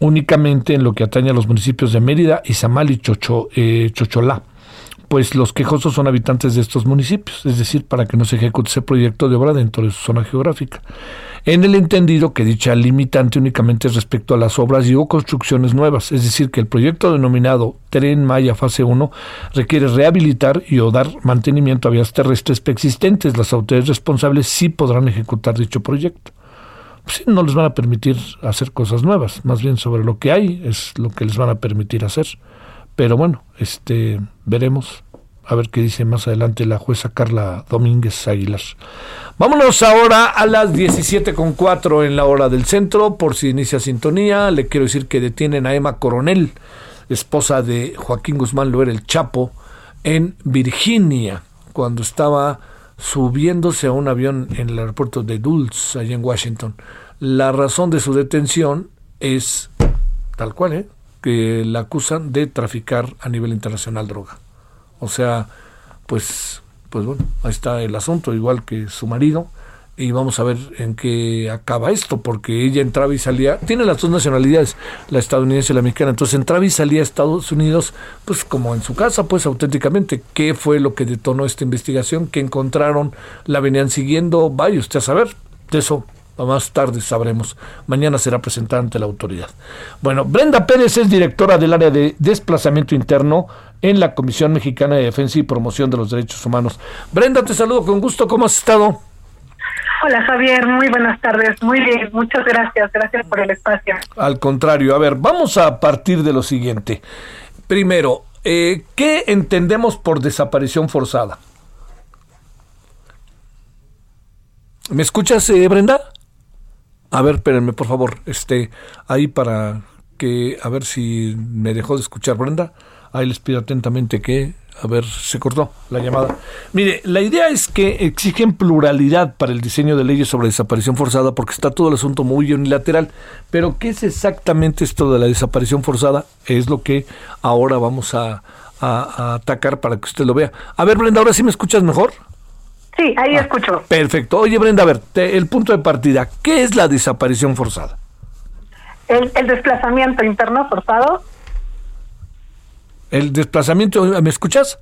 únicamente en lo que atañe a los municipios de Mérida, Izamal y Chocho, eh, Chocholá pues los quejosos son habitantes de estos municipios, es decir, para que no se ejecute ese proyecto de obra dentro de su zona geográfica. En el entendido que dicha limitante únicamente es respecto a las obras y o construcciones nuevas, es decir, que el proyecto denominado Tren Maya Fase 1 requiere rehabilitar y o dar mantenimiento a vías terrestres preexistentes. Las autoridades responsables sí podrán ejecutar dicho proyecto. Pues no les van a permitir hacer cosas nuevas, más bien sobre lo que hay es lo que les van a permitir hacer. Pero bueno, este veremos a ver qué dice más adelante la jueza Carla Domínguez Aguilar. Vámonos ahora a las 17.4 en la hora del centro, por si inicia sintonía. Le quiero decir que detienen a Emma Coronel, esposa de Joaquín Guzmán Loer el Chapo, en Virginia, cuando estaba subiéndose a un avión en el aeropuerto de Dulce, allá en Washington. La razón de su detención es tal cual, ¿eh? Que la acusan de traficar a nivel internacional droga. O sea, pues, pues bueno, ahí está el asunto, igual que su marido. Y vamos a ver en qué acaba esto, porque ella entraba y salía, tiene las dos nacionalidades, la estadounidense y la mexicana, entonces entraba y salía a Estados Unidos, pues como en su casa, pues auténticamente. ¿Qué fue lo que detonó esta investigación? ¿Qué encontraron? ¿La venían siguiendo? Vaya usted a saber, de eso más tarde sabremos. Mañana será presentada ante la autoridad. Bueno, Brenda Pérez es directora del área de desplazamiento interno en la Comisión Mexicana de Defensa y Promoción de los Derechos Humanos. Brenda, te saludo con gusto. ¿Cómo has estado? Hola Javier, muy buenas tardes. Muy bien, muchas gracias. Gracias por el espacio. Al contrario, a ver, vamos a partir de lo siguiente. Primero, eh, ¿qué entendemos por desaparición forzada? ¿Me escuchas, eh, Brenda? A ver, espérenme, por favor, este, ahí para que, a ver si me dejó de escuchar Brenda. Ahí les pido atentamente que, a ver, se cortó la llamada. Mire, la idea es que exigen pluralidad para el diseño de leyes sobre desaparición forzada, porque está todo el asunto muy unilateral. Pero, ¿qué es exactamente esto de la desaparición forzada? Es lo que ahora vamos a, a atacar para que usted lo vea. A ver, Brenda, ¿ahora sí me escuchas mejor? Sí, ahí ah, escucho. Perfecto. Oye, Brenda, a ver, el punto de partida, ¿qué es la desaparición forzada? El, desplazamiento interno forzado. El desplazamiento, ¿me escuchas?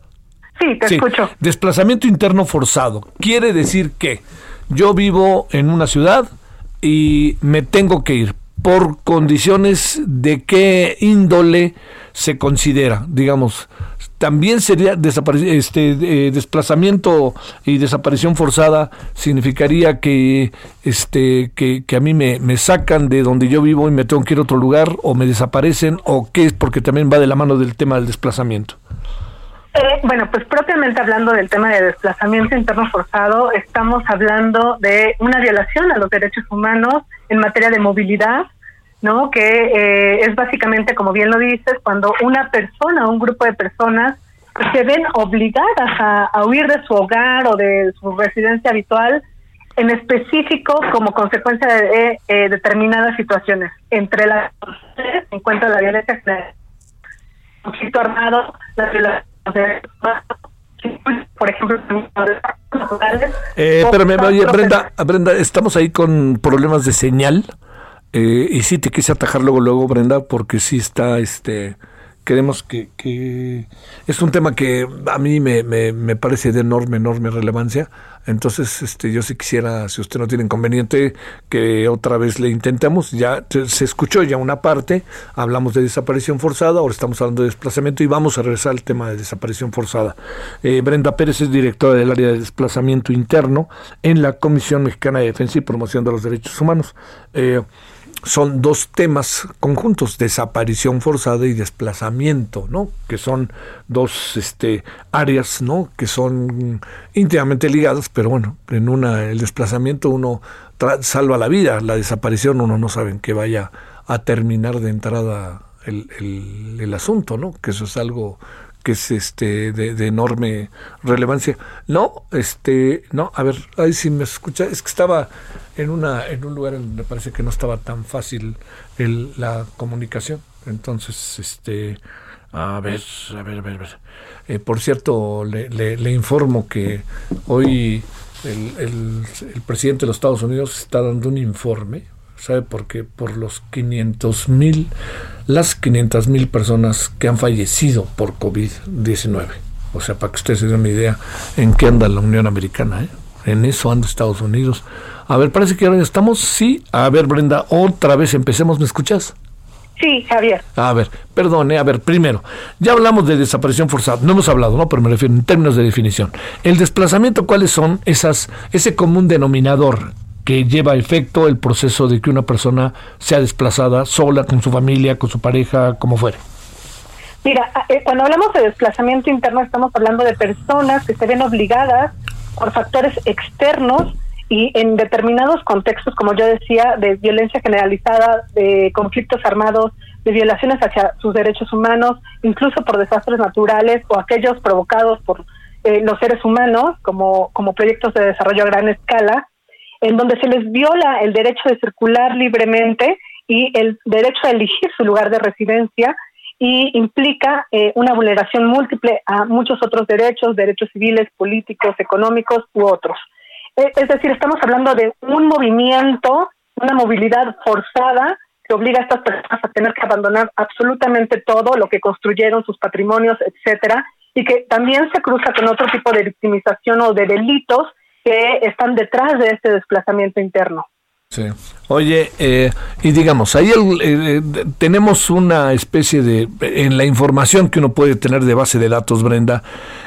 Sí, te escucho. Desplazamiento interno forzado. Quiere decir que yo vivo en una ciudad y me tengo que ir por condiciones de qué índole se considera, digamos, también sería este eh, desplazamiento y desaparición forzada significaría que este que, a mí me, sacan de donde yo vivo y me tengo que ir a otro lugar o me desaparecen o qué es porque también va de la mano del tema del desplazamiento. Eh, bueno, pues propiamente hablando del tema de desplazamiento interno forzado, estamos hablando de una violación a los derechos humanos en materia de movilidad, ¿no? Que eh, es básicamente, como bien lo dices, cuando una persona, un grupo de personas se ven obligadas a, huir de su hogar o de su residencia habitual, en específico como consecuencia de eh, determinadas situaciones. Entre las se encuentra la violencia el conflicto armado, la violación por ejemplo, eh, pero oye, Brenda, Brenda, estamos ahí con problemas de señal. Eh, y sí, te quise atajar luego, luego, Brenda, porque sí está, este, queremos que, que es un tema que a mí me, me, me, parece de enorme, enorme relevancia. Entonces, este, yo sí quisiera, si usted no tiene inconveniente, que otra vez le intentemos. Ya se escuchó ya una parte, hablamos de desaparición forzada, ahora estamos hablando de desplazamiento y vamos a regresar al tema de desaparición forzada. Eh, Brenda Pérez es directora del área de desplazamiento interno en la Comisión Mexicana de Defensa y Promoción de los Derechos Humanos. Eh, son dos temas conjuntos, desaparición forzada y desplazamiento, ¿no? Que son dos este, áreas, ¿no? Que son íntimamente ligadas, pero bueno, en una el desplazamiento uno salva la vida, la desaparición uno no sabe en qué vaya a terminar de entrada el, el, el asunto, ¿no? Que eso es algo que es este de, enorme relevancia. No, este, no, a ver, ahí sí me escucha, es que estaba en una en un lugar en donde parece que no estaba tan fácil el, la comunicación. Entonces, este, a ver, a ver, a ver, a ver. Eh, por cierto, le, informo que hoy el, el presidente de los Estados Unidos está dando un informe ¿Sabe por qué? Por los 500 mil, las 500 mil personas que han fallecido por COVID-19. O sea, para que ustedes se den una idea en qué anda la Unión Americana. ¿eh? En eso anda Estados Unidos. A ver, parece que ahora estamos. Sí. A ver, Brenda, otra vez empecemos. ¿Me escuchas? Sí, Javier. A ver, perdone, a ver, primero, ya hablamos de desaparición forzada, no hemos hablado, ¿no? Pero me refiero en términos de definición. El desplazamiento, ¿cuáles son esas, ese común denominador que lleva a efecto el proceso de que una persona sea desplazada sola, con su familia, con su pareja, como fuere? Mira, eh, cuando hablamos de desplazamiento interno estamos hablando de personas que se ven obligadas por factores externos y en determinados contextos, como yo decía, de violencia generalizada, de conflictos armados, de violaciones hacia sus derechos humanos, incluso por desastres naturales o aquellos provocados por eh, los seres humanos, como, como proyectos de desarrollo a gran escala, en donde se les viola el derecho de circular libremente y el derecho a elegir su lugar de residencia y implica eh, una vulneración múltiple a muchos otros derechos, derechos civiles, políticos, económicos u otros. E, es decir, estamos hablando de un movimiento, una movilidad forzada que obliga a estas personas a tener que abandonar absolutamente todo lo que construyeron, sus patrimonios, etcétera, y que también se cruza con otro tipo de victimización o de delitos que están detrás de este desplazamiento interno. Sí. Oye, eh, y digamos, ahí el, eh, tenemos una especie de, en la información que uno puede tener de base de datos, Brenda,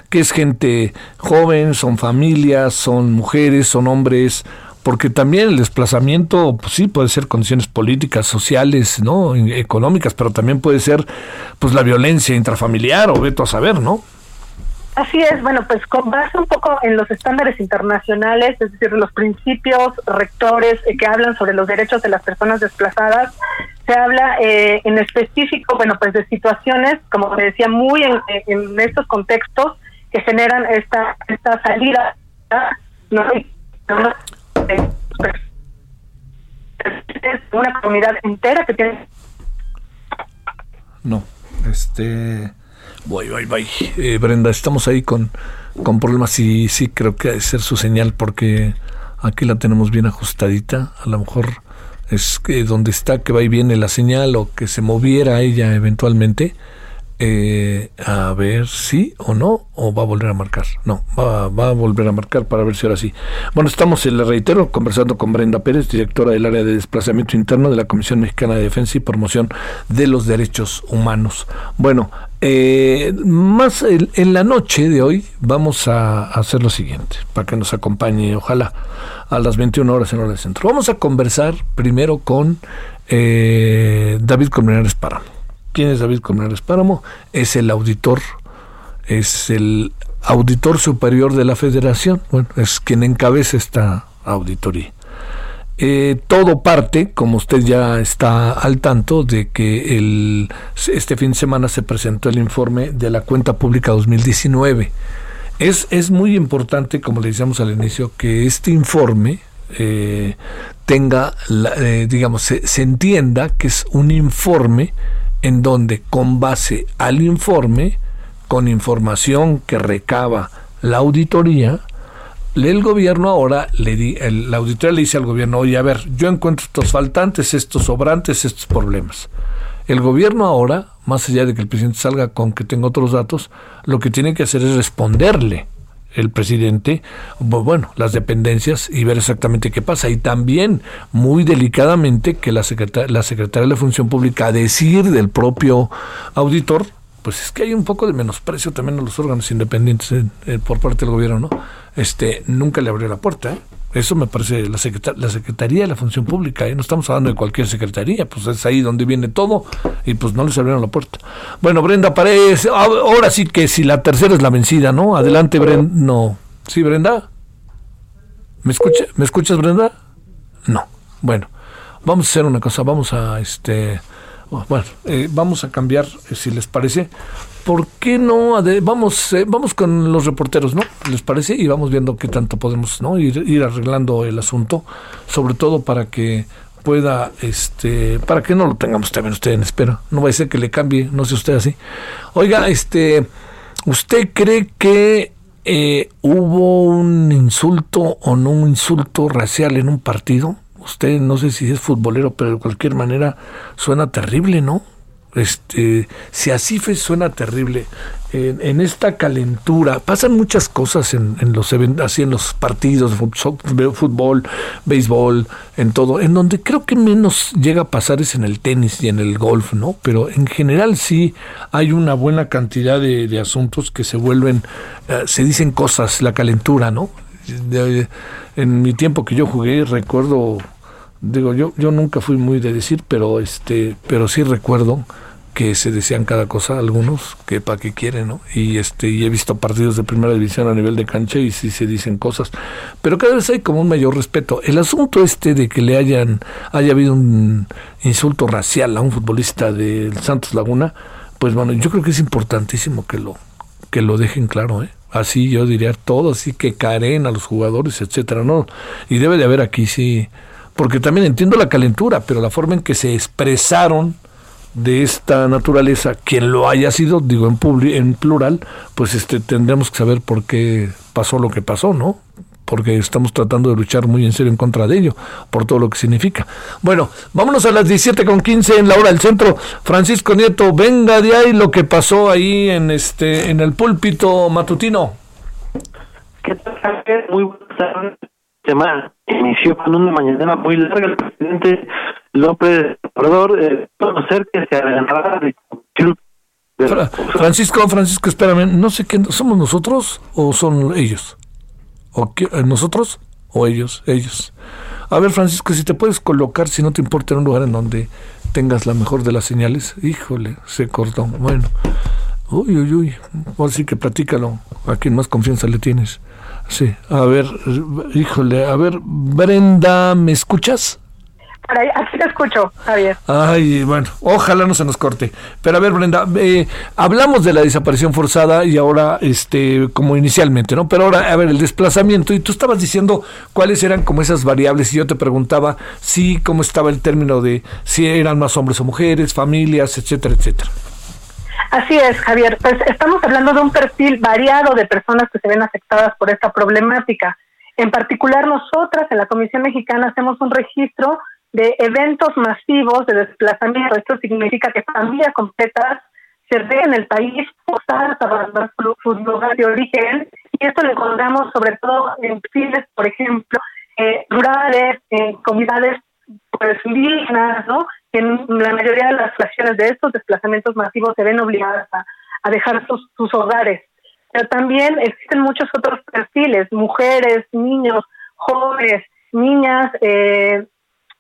que es gente joven, son familias, son mujeres, son hombres, porque también el desplazamiento, pues sí, puede ser condiciones políticas, sociales, ¿no? económicas, pero también puede ser, pues la violencia intrafamiliar o veto a saber, ¿no? Así es, bueno, pues con base un poco en los estándares internacionales, es decir, los principios rectores eh, que hablan sobre los derechos de las personas desplazadas, se habla eh, en específico, bueno, pues de situaciones, como te decía, muy en, estos contextos que generan esta esta salida, ¿no? Es una comunidad entera que tiene... No, este... Voy, voy, voy. Eh, Brenda, estamos ahí con, con problemas y sí creo que debe ser su señal porque aquí la tenemos bien ajustadita. A lo mejor es que donde está que va y viene la señal o que se moviera ella eventualmente. Eh, a ver si o no, o va a volver a marcar. No, va, a volver a marcar para ver si ahora sí. Bueno, estamos, le reitero, conversando con Brenda Pérez, directora del área de desplazamiento interno de la Comisión Mexicana de Defensa y Promoción de los Derechos Humanos. Bueno, eh, más en, la noche de hoy vamos a hacer lo siguiente, para que nos acompañe, ojalá, a las 21 horas en hora del centro. Vamos a conversar primero con eh, David Colmenares Páramo. ¿Quién es David Colmenares Páramo? Es el auditor, es el auditor superior de la federación, bueno, es quien encabeza esta auditoría. Eh, todo parte, como usted ya está al tanto, de que el, este fin de semana se presentó el informe de la cuenta pública 2019. Es, es muy importante, como le decíamos al inicio, que este informe eh, tenga, eh, digamos, se entienda que es un informe en donde con base al informe, con información que recaba la auditoría, el gobierno ahora, le di, el, la auditoría le dice al gobierno, oye, a ver, yo encuentro estos faltantes, estos sobrantes, estos problemas. El gobierno ahora, más allá de que el presidente salga con que tenga otros datos, lo que tiene que hacer es responderle el presidente, bueno, las dependencias y ver exactamente qué pasa. Y también, muy delicadamente, que la, secretar la secretaria de la Función Pública, a decir del propio auditor, pues es que hay un poco de menosprecio también a los órganos independientes eh, eh, por parte del gobierno, ¿no? Este, nunca le abrió la puerta, ¿eh? Eso me parece la, secretar la Secretaría de la Función Pública, ¿eh? no estamos hablando de cualquier secretaría, pues es ahí donde viene todo y pues no les abrieron la puerta. Bueno, Brenda parece, ahora sí que si la tercera es la vencida, ¿no? Adelante, Brenda. No. ¿Sí, Brenda? ¿Me, escucha? ¿Me escuchas, Brenda? No. Bueno, vamos a hacer una cosa, vamos a este Bueno, eh, vamos a cambiar, eh, si les parece. ¿Por qué no? vamos, eh, vamos con los reporteros, ¿no? ¿Les parece? Y vamos viendo qué tanto podemos, ¿no? Ir, ir arreglando el asunto, sobre todo para que pueda, este, para que no lo tengamos también usted en espera. No va a ser que le cambie, no sé usted así. Oiga, este, ¿usted cree que eh, hubo un insulto o no un insulto racial en un partido? Usted no sé si es futbolero, pero de cualquier manera suena terrible, ¿no? Este, si así suena terrible. En, en esta calentura pasan muchas cosas en, en los así en los partidos, fútbol, béisbol, en todo. En donde creo que menos llega a pasar es en el tenis y en el golf, ¿no? Pero en general sí hay una buena cantidad de, asuntos que se vuelven, eh, se dicen cosas, la calentura, ¿no? En mi tiempo que yo jugué recuerdo digo yo yo nunca fui muy de decir pero este pero sí recuerdo que se decían cada cosa algunos que para qué quieren no y este y he visto partidos de primera división a nivel de cancha y sí se dicen cosas pero cada vez hay como un mayor respeto el asunto este de que le hayan haya habido un insulto racial a un futbolista del Santos Laguna pues bueno yo creo que es importantísimo que lo que lo dejen claro, ¿eh? Así yo diría todo, así que caren a los jugadores, etcétera, ¿no? Y debe de haber aquí, sí, porque también entiendo la calentura, pero la forma en que se expresaron de esta naturaleza, quien lo haya sido, digo en, publi- en plural, pues este tendremos que saber por qué pasó lo que pasó, ¿no? Porque estamos tratando de luchar muy en serio en contra de ello, por todo lo que significa. Bueno, vámonos a las 17 con 15 en la hora del centro. Francisco Nieto, venga de ahí lo que pasó ahí en este en el púlpito matutino. ¿Qué tal? Muy buenas tardes. Semana inició con una mañanera muy larga. El presidente López Obrador eh, conocer que se ganará de Fra- Francisco, Francisco, espérame, no sé qué, ¿somos nosotros o son ellos? ¿O qué, eh, nosotros o ellos? Ellos. A ver, Francisco, si te puedes colocar, si no te importa, en un lugar en donde tengas la mejor de las señales. Híjole, se cortó. Bueno. Uy, uy, uy. Ahora sí que platícalo. ¿A quién más confianza le tienes? Sí. A ver, híjole, a ver, Brenda, ¿me escuchas? Por ahí, aquí te escucho, Javier. Ay, bueno, ojalá no se nos corte. Pero a ver, Brenda, eh, hablamos de la desaparición forzada y ahora, este, como inicialmente, ¿no? Pero ahora, a ver, el desplazamiento, y tú estabas diciendo cuáles eran como esas variables, y yo te preguntaba si, cómo estaba el término de si eran más hombres o mujeres, familias, etcétera, etcétera. Así es, Javier. Pues estamos hablando de un perfil variado de personas que se ven afectadas por esta problemática. En particular, nosotras en la Comisión Mexicana hacemos un registro de eventos masivos de desplazamiento. Esto significa que familias completas se ven en el país forzadas a abandonar su, lugar de origen y esto lo encontramos sobre todo en perfiles, por ejemplo, eh, rurales, en comunidades pues indígenas, ¿no? Que la mayoría de las situaciones de estos desplazamientos masivos se ven obligadas a, a dejar sus, sus hogares. Pero también existen muchos otros perfiles, mujeres, niños, jóvenes, niñas, eh,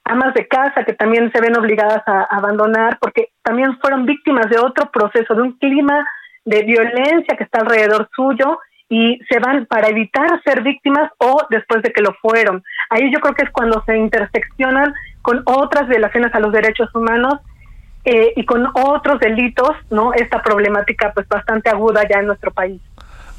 amas de casa que también se ven obligadas a, a abandonar porque también fueron víctimas de otro proceso, de un clima de violencia que está alrededor suyo y se van para evitar ser víctimas o después de que lo fueron. Ahí yo creo que es cuando se interseccionan con otras violaciones a los derechos humanos eh, y con otros delitos, ¿no? Esta problemática pues bastante aguda ya en nuestro país.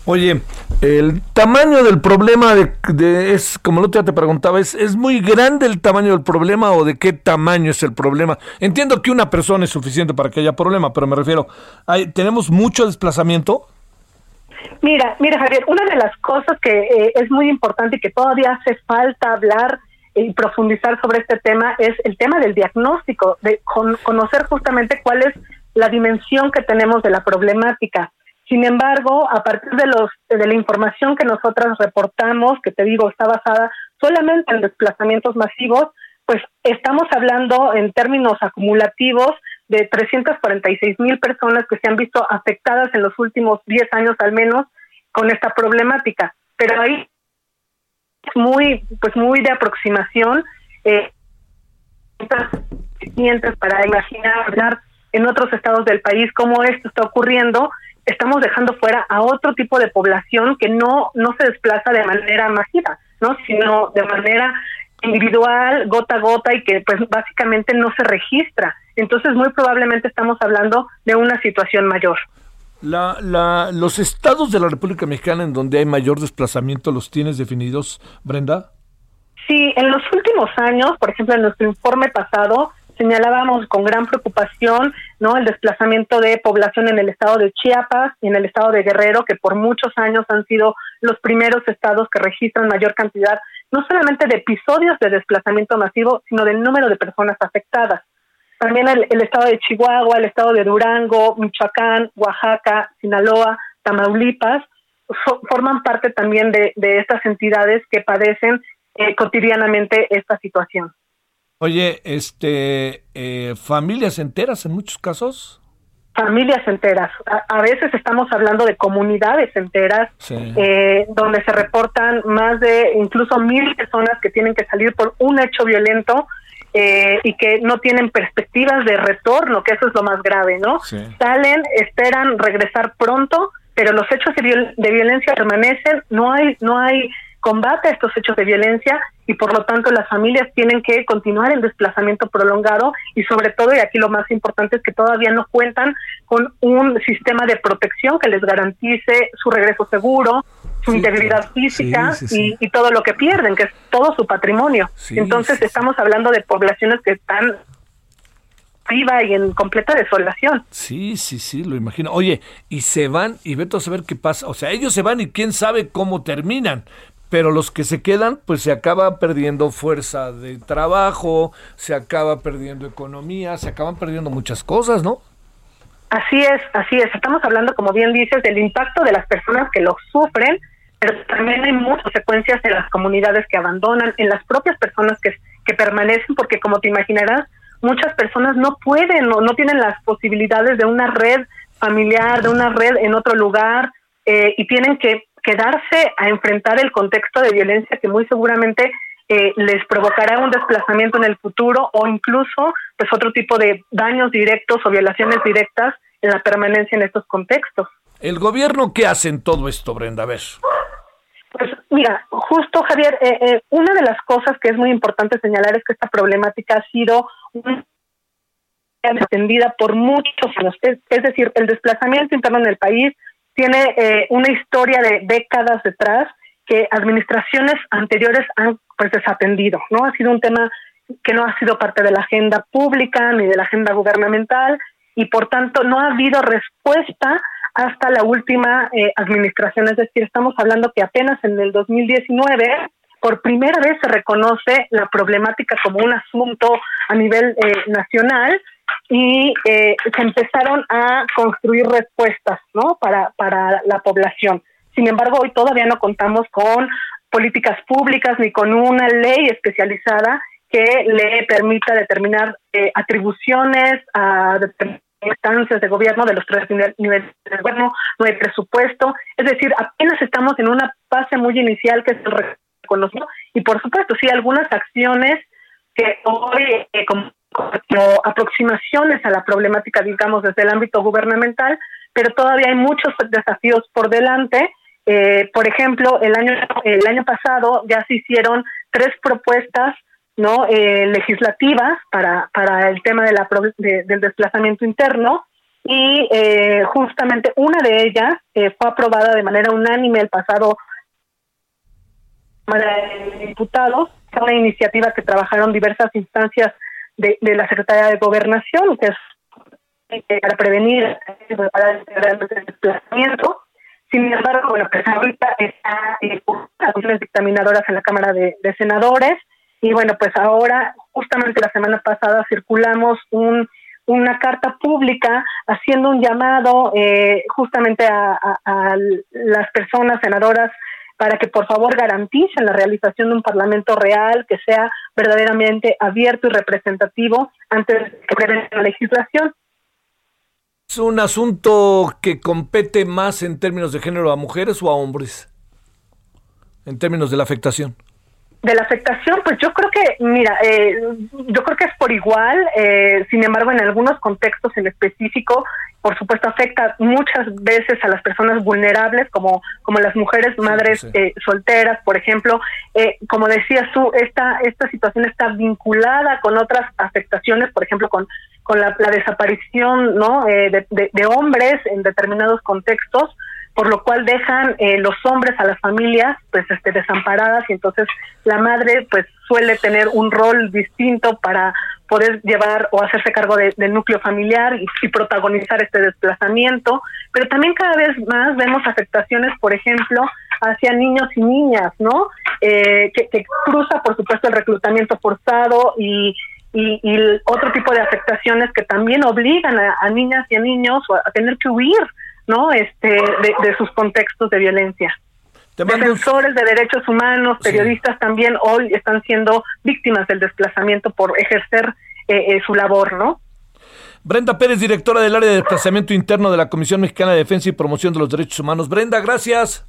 Oye, el tamaño del problema de, de- es, como el otro día te preguntaba, ¿es, ¿es muy grande el tamaño del problema o de qué tamaño es el problema? Entiendo que una persona es suficiente para que haya problema, pero me refiero, hay, ¿tenemos mucho desplazamiento? Mira, mira Javier, una de las cosas que eh, es muy importante y que todavía hace falta hablar y profundizar sobre este tema es el tema del diagnóstico, de con- conocer justamente cuál es la dimensión que tenemos de la problemática. Sin embargo, a partir de los de la información que nosotras reportamos, que te digo está basada solamente en desplazamientos masivos, pues estamos hablando en términos acumulativos de 346 mil personas que se han visto afectadas en los últimos 10 años al menos con esta problemática. Pero ahí muy, pues muy de aproximación, eh, para imaginar hablar en otros estados del país cómo esto está ocurriendo, estamos dejando fuera a otro tipo de población que no no se desplaza de manera masiva, ¿no? sino de manera individual, gota a gota y que pues básicamente no se registra. Entonces muy probablemente estamos hablando de una situación mayor. La, la, los estados de la República Mexicana en donde hay mayor desplazamiento, ¿los tienes definidos, Brenda? Sí, en los últimos años, por ejemplo, en nuestro informe pasado, señalábamos con gran preocupación no el desplazamiento de población en el estado de Chiapas y en el estado de Guerrero que por muchos años han sido los primeros estados que registran mayor cantidad no solamente de episodios de desplazamiento masivo sino del número de personas afectadas también el, el estado de Chihuahua el estado de Durango Michoacán Oaxaca Sinaloa Tamaulipas so- forman parte también de, de estas entidades que padecen eh, cotidianamente esta situación Oye, este, eh, familias enteras en muchos casos. familias enteras. A, a veces estamos hablando de comunidades enteras Sí. eh, donde se reportan más de incluso mil personas que tienen que salir por un hecho violento eh, y que no tienen perspectivas de retorno, que eso es lo más grave, ¿no? Sí. Salen, esperan regresar pronto, pero los hechos de, viol- de violencia permanecen, no hay, no hay combate a estos hechos de violencia y por lo tanto las familias tienen que continuar en desplazamiento prolongado y sobre todo, y aquí lo más importante es que todavía no cuentan con un sistema de protección que les garantice su regreso seguro, su Sí, integridad física Sí, sí, sí. Y, y todo lo que pierden, que es todo su patrimonio. Entonces estamos hablando de poblaciones que están viva y en completa desolación. Sí, sí, sí, lo imagino. Oye, y se van y vete a saber qué pasa. O sea, ellos se van y quién sabe cómo terminan. Pero los que se quedan, pues se acaba perdiendo fuerza de trabajo, se acaba perdiendo economía, se acaban perdiendo muchas cosas, ¿no? Así es, así es. Estamos hablando, como bien dices, del impacto de las personas que lo sufren, pero también hay muchas consecuencias en las comunidades que abandonan, en las propias personas que, que permanecen, porque como te imaginarás, muchas personas no pueden o no tienen las posibilidades de una red familiar, de una red en otro lugar, eh, y tienen que quedarse a enfrentar el contexto de violencia que muy seguramente eh, les provocará un desplazamiento en el futuro o incluso pues otro tipo de daños directos o violaciones directas en la permanencia en estos contextos. ¿El gobierno qué hace en todo esto, Brenda? A ver. Pues mira, justo Javier, eh, eh, una de las cosas que es muy importante señalar es que esta problemática ha sido extendida por muchos años. Es, es decir, el desplazamiento interno en el país tiene eh, una historia de décadas detrás que administraciones anteriores han pues desatendido, ¿no? Ha sido un tema que no ha sido parte de la agenda pública ni de la agenda gubernamental y por tanto no ha habido respuesta hasta la última eh, administración, es decir, estamos hablando que apenas en el 2019 por primera vez se reconoce la problemática como un asunto a nivel eh, nacional y eh, se empezaron a construir respuestas ¿no? para, para la población. Sin embargo, hoy todavía no contamos con políticas públicas ni con una ley especializada que le permita determinar eh, atribuciones a determinadas instancias de gobierno de los tres nive- niveles de gobierno, no hay presupuesto, es decir, apenas estamos en una fase muy inicial que es el reconocimiento y por supuesto sí algunas acciones que hoy eh, como aproximaciones a la problemática digamos desde el ámbito gubernamental, pero todavía hay muchos desafíos por delante. Eh, por ejemplo, el año el año pasado ya se hicieron tres propuestas no eh, legislativas para para el tema de la de- del desplazamiento interno y eh, justamente una de ellas eh, fue aprobada de manera unánime el pasado Diputados, fue una iniciativa que trabajaron diversas instancias de, de la Secretaría de Gobernación, que es eh, para prevenir el desplazamiento. Sin embargo, bueno, pues ahorita está eh, las comisiones dictaminadoras en la Cámara de, Senadores y bueno, pues ahora, justamente la semana pasada, circulamos un una carta pública haciendo un llamado eh, justamente a, las personas senadoras para que por favor garanticen la realización de un parlamento real que sea verdaderamente abierto y representativo antes de que la legislación. ¿Es un asunto que compete más en términos de género a mujeres o a hombres? En términos de la afectación. De la afectación, pues yo creo que, mira, eh, yo creo que es por igual, eh, sin embargo, en algunos contextos en específico, por supuesto, afecta muchas veces a las personas vulnerables, como, como las mujeres madres eh, solteras, por ejemplo. Eh, como decías tú, esta, esta situación está vinculada con otras afectaciones, por ejemplo, con, con la, la desaparición ¿no? Eh, de, de- de hombres en determinados contextos, por lo cual dejan eh, los hombres a las familias pues este desamparadas y entonces la madre pues suele tener un rol distinto para poder llevar o hacerse cargo de- del núcleo familiar y, protagonizar este desplazamiento, pero también cada vez más vemos afectaciones, por ejemplo, hacia niños y niñas, ¿no? Eh, que, cruza, por supuesto, el reclutamiento forzado y, y, otro tipo de afectaciones que también obligan a, a niñas y a niños a tener que huir, ¿no? Este, de, de sus contextos de violencia. Defensores de derechos humanos, periodistas también hoy están siendo víctimas del desplazamiento por ejercer eh, eh, su labor, ¿no? Brenda Pérez, directora del área de desplazamiento interno de la Comisión Mexicana de Defensa y Promoción de los Derechos Humanos. Brenda, gracias.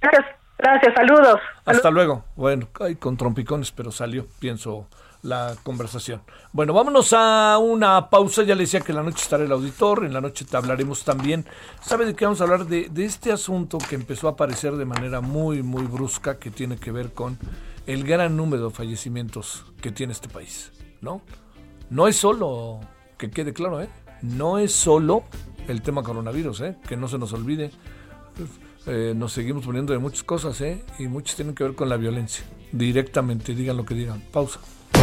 Gracias, gracias, saludos. Hasta luego. Bueno, ay, con trompicones, pero salió, pienso, la conversación. Bueno, vámonos a una pausa. Ya le decía que en la noche estará el auditor, en la noche te hablaremos también. ¿Sabe de qué vamos a hablar? De, de este asunto que empezó a aparecer de manera muy, muy brusca, que tiene que ver con el gran número de fallecimientos que tiene este país, ¿no? No es solo, que quede claro, ¿eh? No es solo el tema coronavirus, ¿eh? Que no se nos olvide. Eh, nos seguimos poniendo de muchas cosas, ¿eh? Y muchas tienen que ver con la violencia. Directamente, digan lo que digan. Pausa.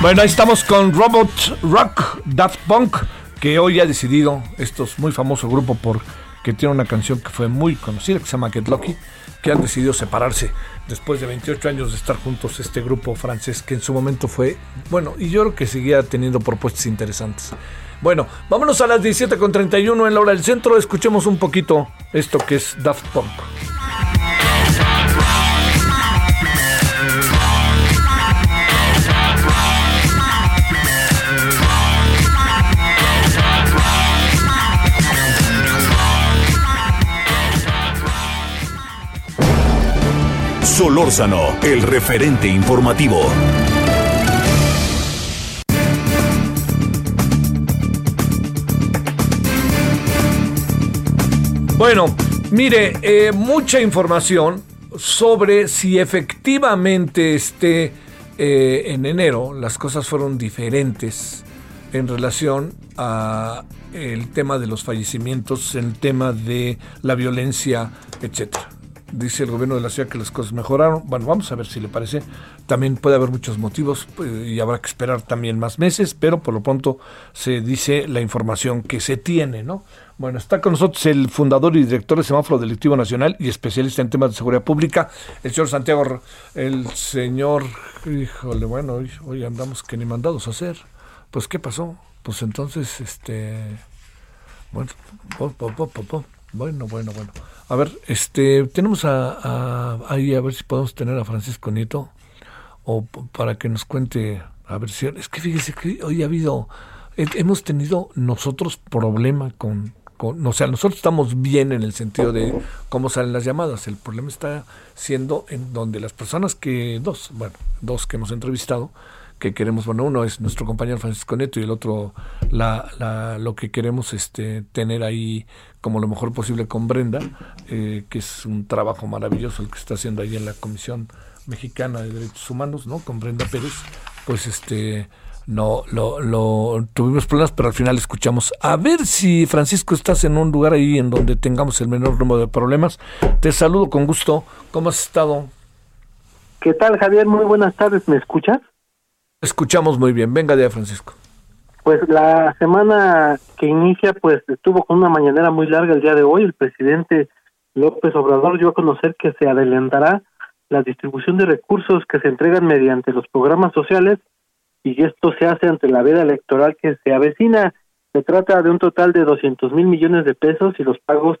Bueno, ahí estamos con Robot Rock Daft Punk, que hoy ha decidido, esto es muy famoso grupo por que tiene una canción que fue muy conocida, que se llama Get Lucky, que han decidido separarse después de 28 años de estar juntos, este grupo francés que en su momento fue, bueno, y yo creo que seguía teniendo propuestas interesantes. Bueno, vámonos a las 17.31 en la hora del centro, escuchemos un poquito esto que es Daft Punk. Solórzano, el referente informativo. Bueno, mire, eh, mucha información sobre si efectivamente este eh, en enero las cosas fueron diferentes en relación a el tema de los fallecimientos, el tema de la violencia, etcétera. Dice el gobierno de la ciudad que las cosas mejoraron. Bueno, vamos a ver si le parece. También puede haber muchos motivos pues, y habrá que esperar también más meses, pero por lo pronto se dice la información que se tiene, ¿no? Bueno, está con nosotros el fundador y director del Semáforo Delictivo Nacional y especialista en temas de seguridad pública, el señor Santiago, el señor, híjole, bueno, hoy, hoy andamos que ni mandados a hacer. Pues, ¿qué pasó? Pues entonces, este, bueno, bueno, bueno, bueno. A ver, este, tenemos a, ahí a ver si podemos tener a Francisco Nieto o para que nos cuente, a ver si, es que fíjese que hoy ha habido, he- hemos tenido nosotros problema con, con, o sea, nosotros estamos bien en el sentido de cómo salen las llamadas, el problema está siendo en donde las personas que, dos, bueno, dos que hemos entrevistado, que queremos, bueno, uno es nuestro compañero Francisco Neto y el otro la, la, lo que queremos este, tener ahí como lo mejor posible con Brenda, eh, que es un trabajo maravilloso el que está haciendo ahí en la Comisión Mexicana de Derechos Humanos, ¿no? Con Brenda Pérez, pues este no lo, lo tuvimos problemas, pero al final escuchamos. A ver si Francisco estás en un lugar ahí en donde tengamos el menor número de problemas. Te saludo con gusto. ¿Cómo has estado? ¿Qué tal, Javier? Muy buenas tardes. ¿Me escuchas? Escuchamos muy bien. Venga de Francisco. Pues la semana que inicia, pues estuvo con una mañanera muy larga el día de hoy. El presidente López Obrador dio a conocer que se adelantará la distribución de recursos que se entregan mediante los programas sociales y esto se hace ante la veda electoral que se avecina. Se trata de un total de 200 mil millones de pesos y los pagos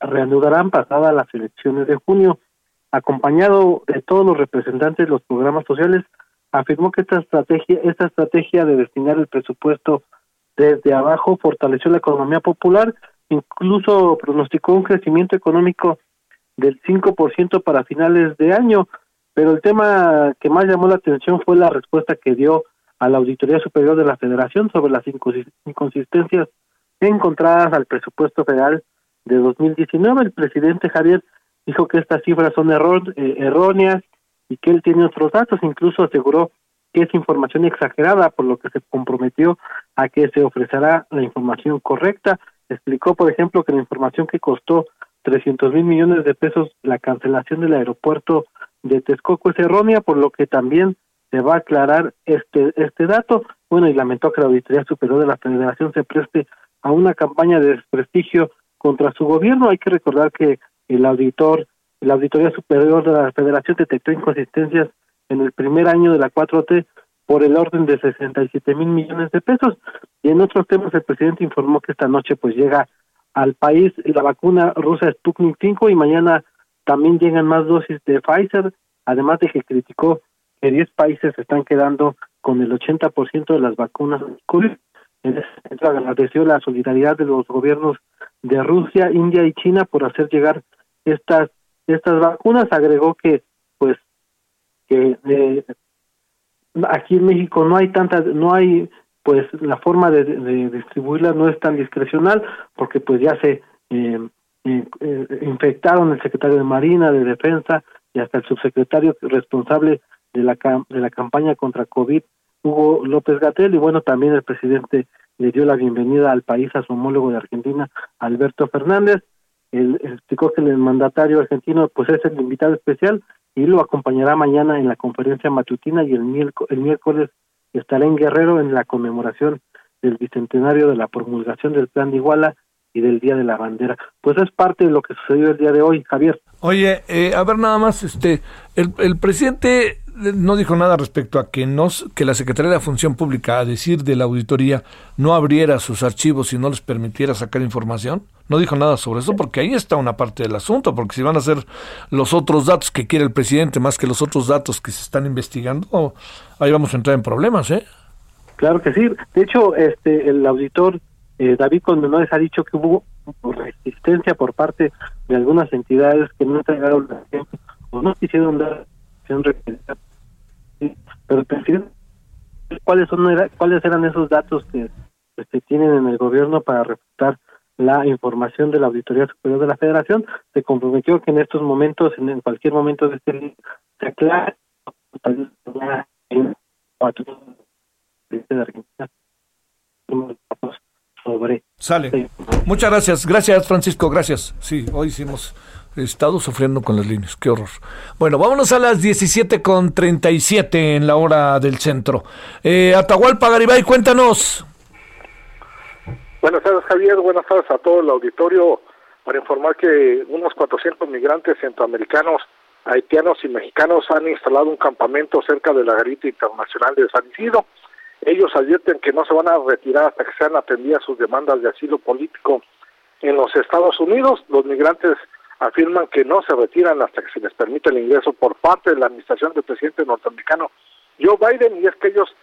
reanudarán pasadas las elecciones de junio. Acompañado de todos los representantes de los programas sociales, afirmó que esta estrategia, esta estrategia de destinar el presupuesto desde abajo fortaleció la economía popular, incluso pronosticó un crecimiento económico del 5% para finales de año, pero el tema que más llamó la atención fue la respuesta que dio a la Auditoría Superior de la Federación sobre las inconsistencias encontradas al presupuesto federal de 2019. El presidente Javier dijo que estas cifras son error, eh, erróneas y que él tiene otros datos, incluso aseguró que es información exagerada, por lo que se comprometió a que se ofrecerá la información correcta. Explicó, por ejemplo, que la información que costó 300 mil millones de pesos la cancelación del aeropuerto de Texcoco es errónea, por lo que también se va a aclarar este este dato. Bueno, y lamentó que la Auditoría Superior de la Federación se preste a una campaña de desprestigio contra su gobierno. Hay que recordar que el auditor, la Auditoría Superior de la Federación detectó inconsistencias en el primer año de la 4T por el orden de 67 mil millones de pesos. Y en otros temas, el presidente informó que esta noche pues llega al país la vacuna rusa Sputnik 5 y mañana también llegan más dosis de Pfizer, además de que criticó que 10 países se están quedando con el 80% de las vacunas COVID. En ese sentido, agradeció la solidaridad de los gobiernos de Rusia, India y China por hacer llegar estas estas vacunas. Agregó que pues que eh, aquí en México no hay tantas, no hay pues la forma de, de distribuirla no es tan discrecional porque pues ya se eh, eh, infectaron el secretario de Marina, de Defensa y hasta el subsecretario responsable de la de la campaña contra COVID, Hugo López Gatel y bueno también el presidente le dio la bienvenida al país a su homólogo de Argentina, Alberto Fernández. Él explicó que el mandatario argentino pues es el invitado especial y lo acompañará mañana en la conferencia matutina y el miércoles, el miércoles estará en Guerrero en la conmemoración del bicentenario de la promulgación del Plan de Iguala y del Día de la Bandera. Pues es parte de lo que sucedió el día de hoy, Javier. Oye, eh, a ver nada más, este, el, el presidente no dijo nada respecto a que nos, que la Secretaría de la Función Pública, a decir de la auditoría, no abriera sus archivos y no les permitiera sacar información. No dijo nada sobre eso porque ahí está una parte del asunto, porque si van a ser los otros datos que quiere el presidente más que los otros datos que se están investigando, ahí vamos a entrar en problemas, ¿eh? Claro que sí. De hecho, este el auditor eh, David Condenores ha dicho que hubo resistencia por parte de algunas entidades que no entregaron la o no quisieron dar pero presidente, ¿cuáles son cuáles eran esos datos que se tienen en el gobierno para refutar la información de la Auditoría Superior de la Federación? Se comprometió que en estos momentos, en, cualquier momento de este se aclare sobre Sale. Muchas gracias. Gracias, Francisco. Gracias. Sí, hoy hicimos estado sufriendo con las líneas. Qué horror. Bueno, vámonos a las 17 con 37 en la hora del centro. Eh, Atahualpa Garibay, cuéntanos. Buenas tardes, Javier. Buenas tardes a todo el auditorio. Para informar que unos 400 migrantes centroamericanos, haitianos y mexicanos han instalado un campamento cerca de la garita internacional de San Isidro. Ellos advierten que no se van a retirar hasta que sean atendidas sus demandas de asilo político en los Estados Unidos. Los migrantes afirman que no se retiran hasta que se les permita el ingreso por parte de la administración del presidente norteamericano Joe Biden y es que ellos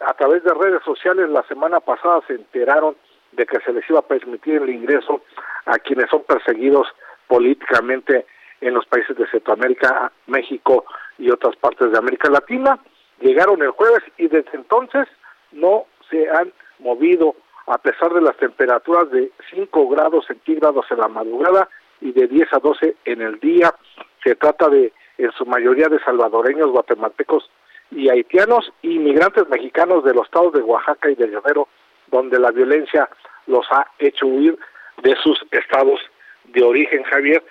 a través de redes sociales la semana pasada se enteraron de que se les iba a permitir el ingreso a quienes son perseguidos políticamente en los países de Centroamérica, México y otras partes de América Latina. Llegaron el jueves y desde entonces no se han movido a pesar de las temperaturas de 5 grados centígrados en la madrugada y de 10 a 12 en el día. Se trata de, en su mayoría, de salvadoreños, guatemaltecos y haitianos y migrantes mexicanos de los estados de Oaxaca y de Guerrero, donde la violencia los ha hecho huir de sus estados de origen, Javier.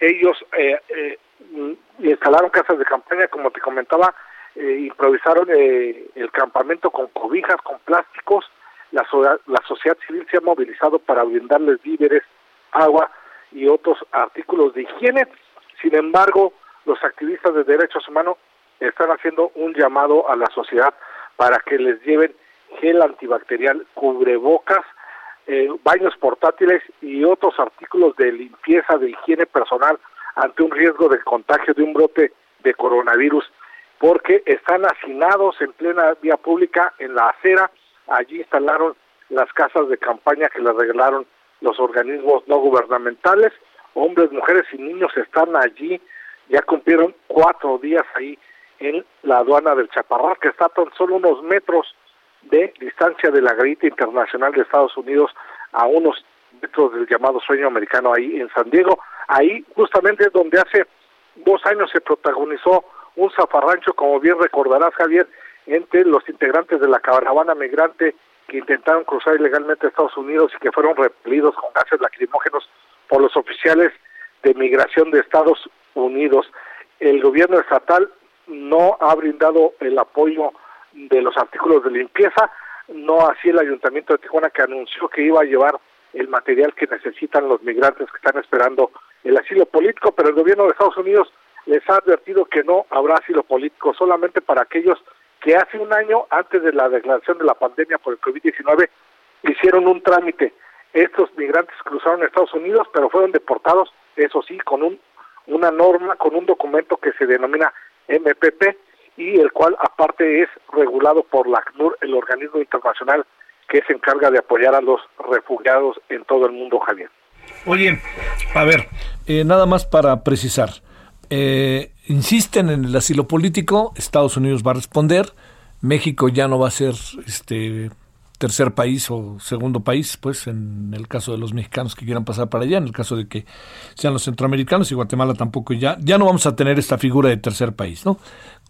Ellos eh, eh, instalaron casas de campaña, como te comentaba, eh, improvisaron eh, el campamento con cobijas, con plásticos. La, so- la sociedad civil se ha movilizado para brindarles víveres, agua y otros artículos de higiene. Sin embargo, los activistas de derechos humanos están haciendo un llamado a la sociedad para que les lleven gel antibacterial, cubrebocas, eh, baños portátiles y otros artículos de limpieza, de higiene personal ante un riesgo de contagio de un brote de coronavirus, porque están hacinados en plena vía pública en la acera. Allí instalaron las casas de campaña que les regalaron los organismos no gubernamentales. Hombres, mujeres y niños están allí. Ya cumplieron cuatro días ahí en la aduana del Chaparral, que está tan solo unos metros de distancia de la Garita Internacional de Estados Unidos a unos metros del llamado sueño americano ahí en San Diego. Ahí justamente es donde hace dos años se protagonizó un zafarrancho, como bien recordarás Javier, entre los integrantes de la caravana migrante que intentaron cruzar ilegalmente a Estados Unidos y que fueron repelidos con gases lacrimógenos por los oficiales de migración de Estados Unidos. El gobierno estatal no ha brindado el apoyo de los artículos de limpieza, no así el ayuntamiento de Tijuana que anunció que iba a llevar el material que necesitan los migrantes que están esperando el asilo político, pero el gobierno de Estados Unidos les ha advertido que no habrá asilo político, solamente para aquellos que hace un año, antes de la declaración de la pandemia por el COVID-19, hicieron un trámite. Estos migrantes cruzaron Estados Unidos, pero fueron deportados, eso sí, con un, una norma, con un documento que se denomina MPP y el cual aparte es regulado por la ACNUR, el organismo internacional que se encarga de apoyar a los refugiados en todo el mundo, Javier. Oye, a ver, eh, nada más para precisar. Eh, insisten en el asilo político, Estados Unidos va a responder, México ya no va a ser este tercer país o segundo país, pues en el caso de los mexicanos que quieran pasar para allá, en el caso de que sean los centroamericanos y Guatemala tampoco ya, ya no vamos a tener esta figura de tercer país, ¿no?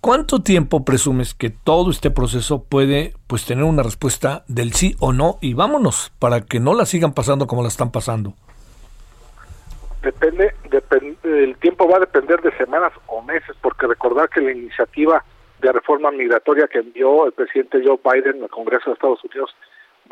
¿Cuánto tiempo presumes que todo este proceso puede pues tener una respuesta del sí o no y vámonos para que no la sigan pasando como la están pasando? Depende, depende, el tiempo va a depender de semanas o meses, porque recordar que la iniciativa de reforma migratoria que envió el presidente Joe Biden al Congreso de Estados Unidos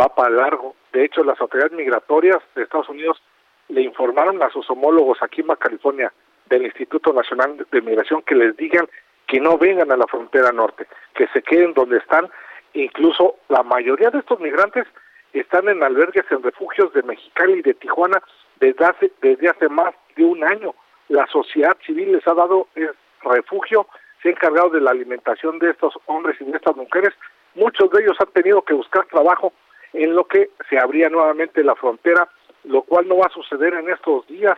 va para largo. De hecho, las autoridades migratorias de Estados Unidos le informaron a sus homólogos aquí en California del Instituto Nacional de Migración que les digan que no vengan a la frontera norte, que se queden donde están. Incluso la mayoría de estos migrantes están en albergues, en refugios de Mexicali y de Tijuana desde hace, desde hace más de un año. La sociedad civil les ha dado refugio, se ha encargado de la alimentación de estos hombres y de estas mujeres. Muchos de ellos han tenido que buscar trabajo en lo que se abría nuevamente la frontera, lo cual no va a suceder en estos días.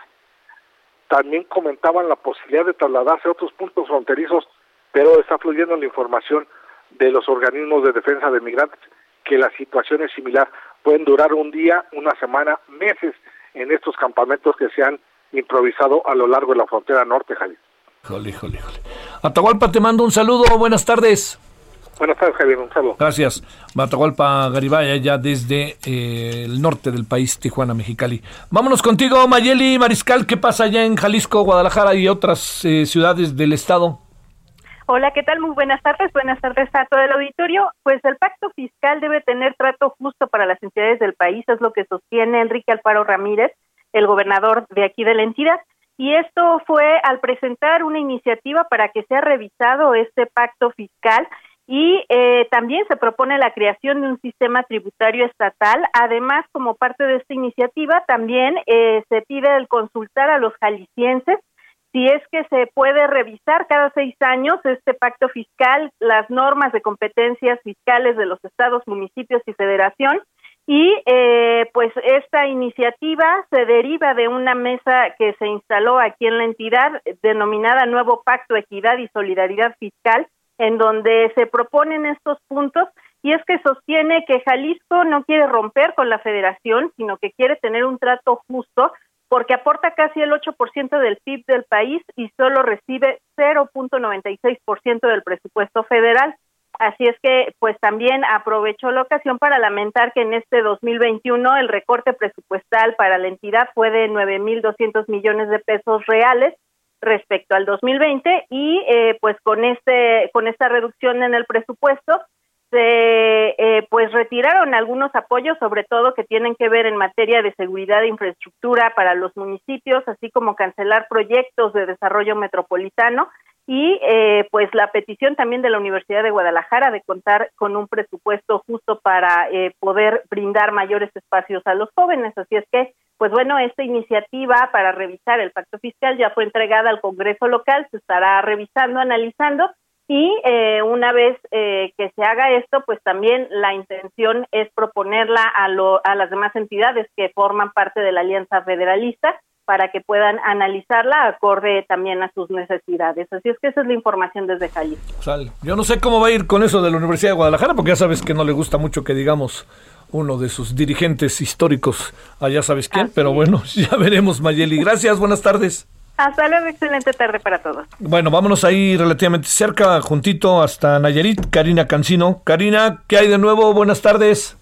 También comentaban la posibilidad de trasladarse a otros puntos fronterizos, pero está fluyendo la información de los organismos de defensa de migrantes que la situación es similar. Pueden durar un día, una semana, meses en estos campamentos que se han improvisado a lo largo de la frontera norte, Javier. Híjole, híjole, híjole. Atahualpa, te mando un saludo. Buenas tardes. Buenas tardes, Javier. Un saludo. Gracias. Atahualpa Garibay, ya desde eh, el norte del país, Tijuana, Mexicali. Vámonos contigo, Mayeli Mariscal. ¿Qué pasa allá en Jalisco, Guadalajara y otras eh, ciudades del estado? Hola, ¿qué tal? Muy buenas tardes. Buenas tardes a todo el auditorio. Pues el pacto fiscal debe tener trato justo para las entidades del país, es lo que sostiene Enrique Alfaro Ramírez, el gobernador de aquí de la entidad. Y esto fue al presentar una iniciativa para que sea revisado este pacto fiscal y eh, también se propone la creación de un sistema tributario estatal. Además, como parte de esta iniciativa, también eh, se pide el consultar a los jaliscienses si es que se puede revisar cada seis años este pacto fiscal, las normas de competencias fiscales de los estados, municipios y federación. Y eh, pues esta iniciativa se deriva de una mesa que se instaló aquí en la entidad denominada Nuevo Pacto Equidad y Solidaridad Fiscal, en donde se proponen estos puntos y es que sostiene que Jalisco no quiere romper con la federación, sino que quiere tener un trato justo porque aporta casi el 8% del PIB del país y solo recibe 0.96% del presupuesto federal. Así es que, pues también aprovechó la ocasión para lamentar que en este 2021 el recorte presupuestal para la entidad fue de 9.200 millones de pesos reales respecto al 2020 y eh, pues con este con esta reducción en el presupuesto se eh, pues retiraron algunos apoyos sobre todo que tienen que ver en materia de seguridad e infraestructura para los municipios así como cancelar proyectos de desarrollo metropolitano y eh, pues la petición también de la Universidad de Guadalajara de contar con un presupuesto justo para eh, poder brindar mayores espacios a los jóvenes. Así es que, pues bueno, esta iniciativa para revisar el pacto fiscal ya fue entregada al Congreso local, se estará revisando, analizando y eh, una vez que se haga esto, pues también la intención es proponerla a, lo, a las demás entidades que forman parte de la Alianza Federalista para que puedan analizarla acorde también a sus necesidades. Así es que esa es la información desde Jalisco. Sale. Yo no sé cómo va a ir con eso de la Universidad de Guadalajara, porque ya sabes que no le gusta mucho que digamos uno de sus dirigentes históricos, allá sabes quién, pero bueno, ya veremos Mayeli. Gracias, buenas tardes. Hasta luego, excelente tarde para todos. Bueno, vámonos ahí relativamente cerca, juntito hasta Nayarit, Karina Cancino. Karina, ¿qué hay de nuevo? Buenas tardes.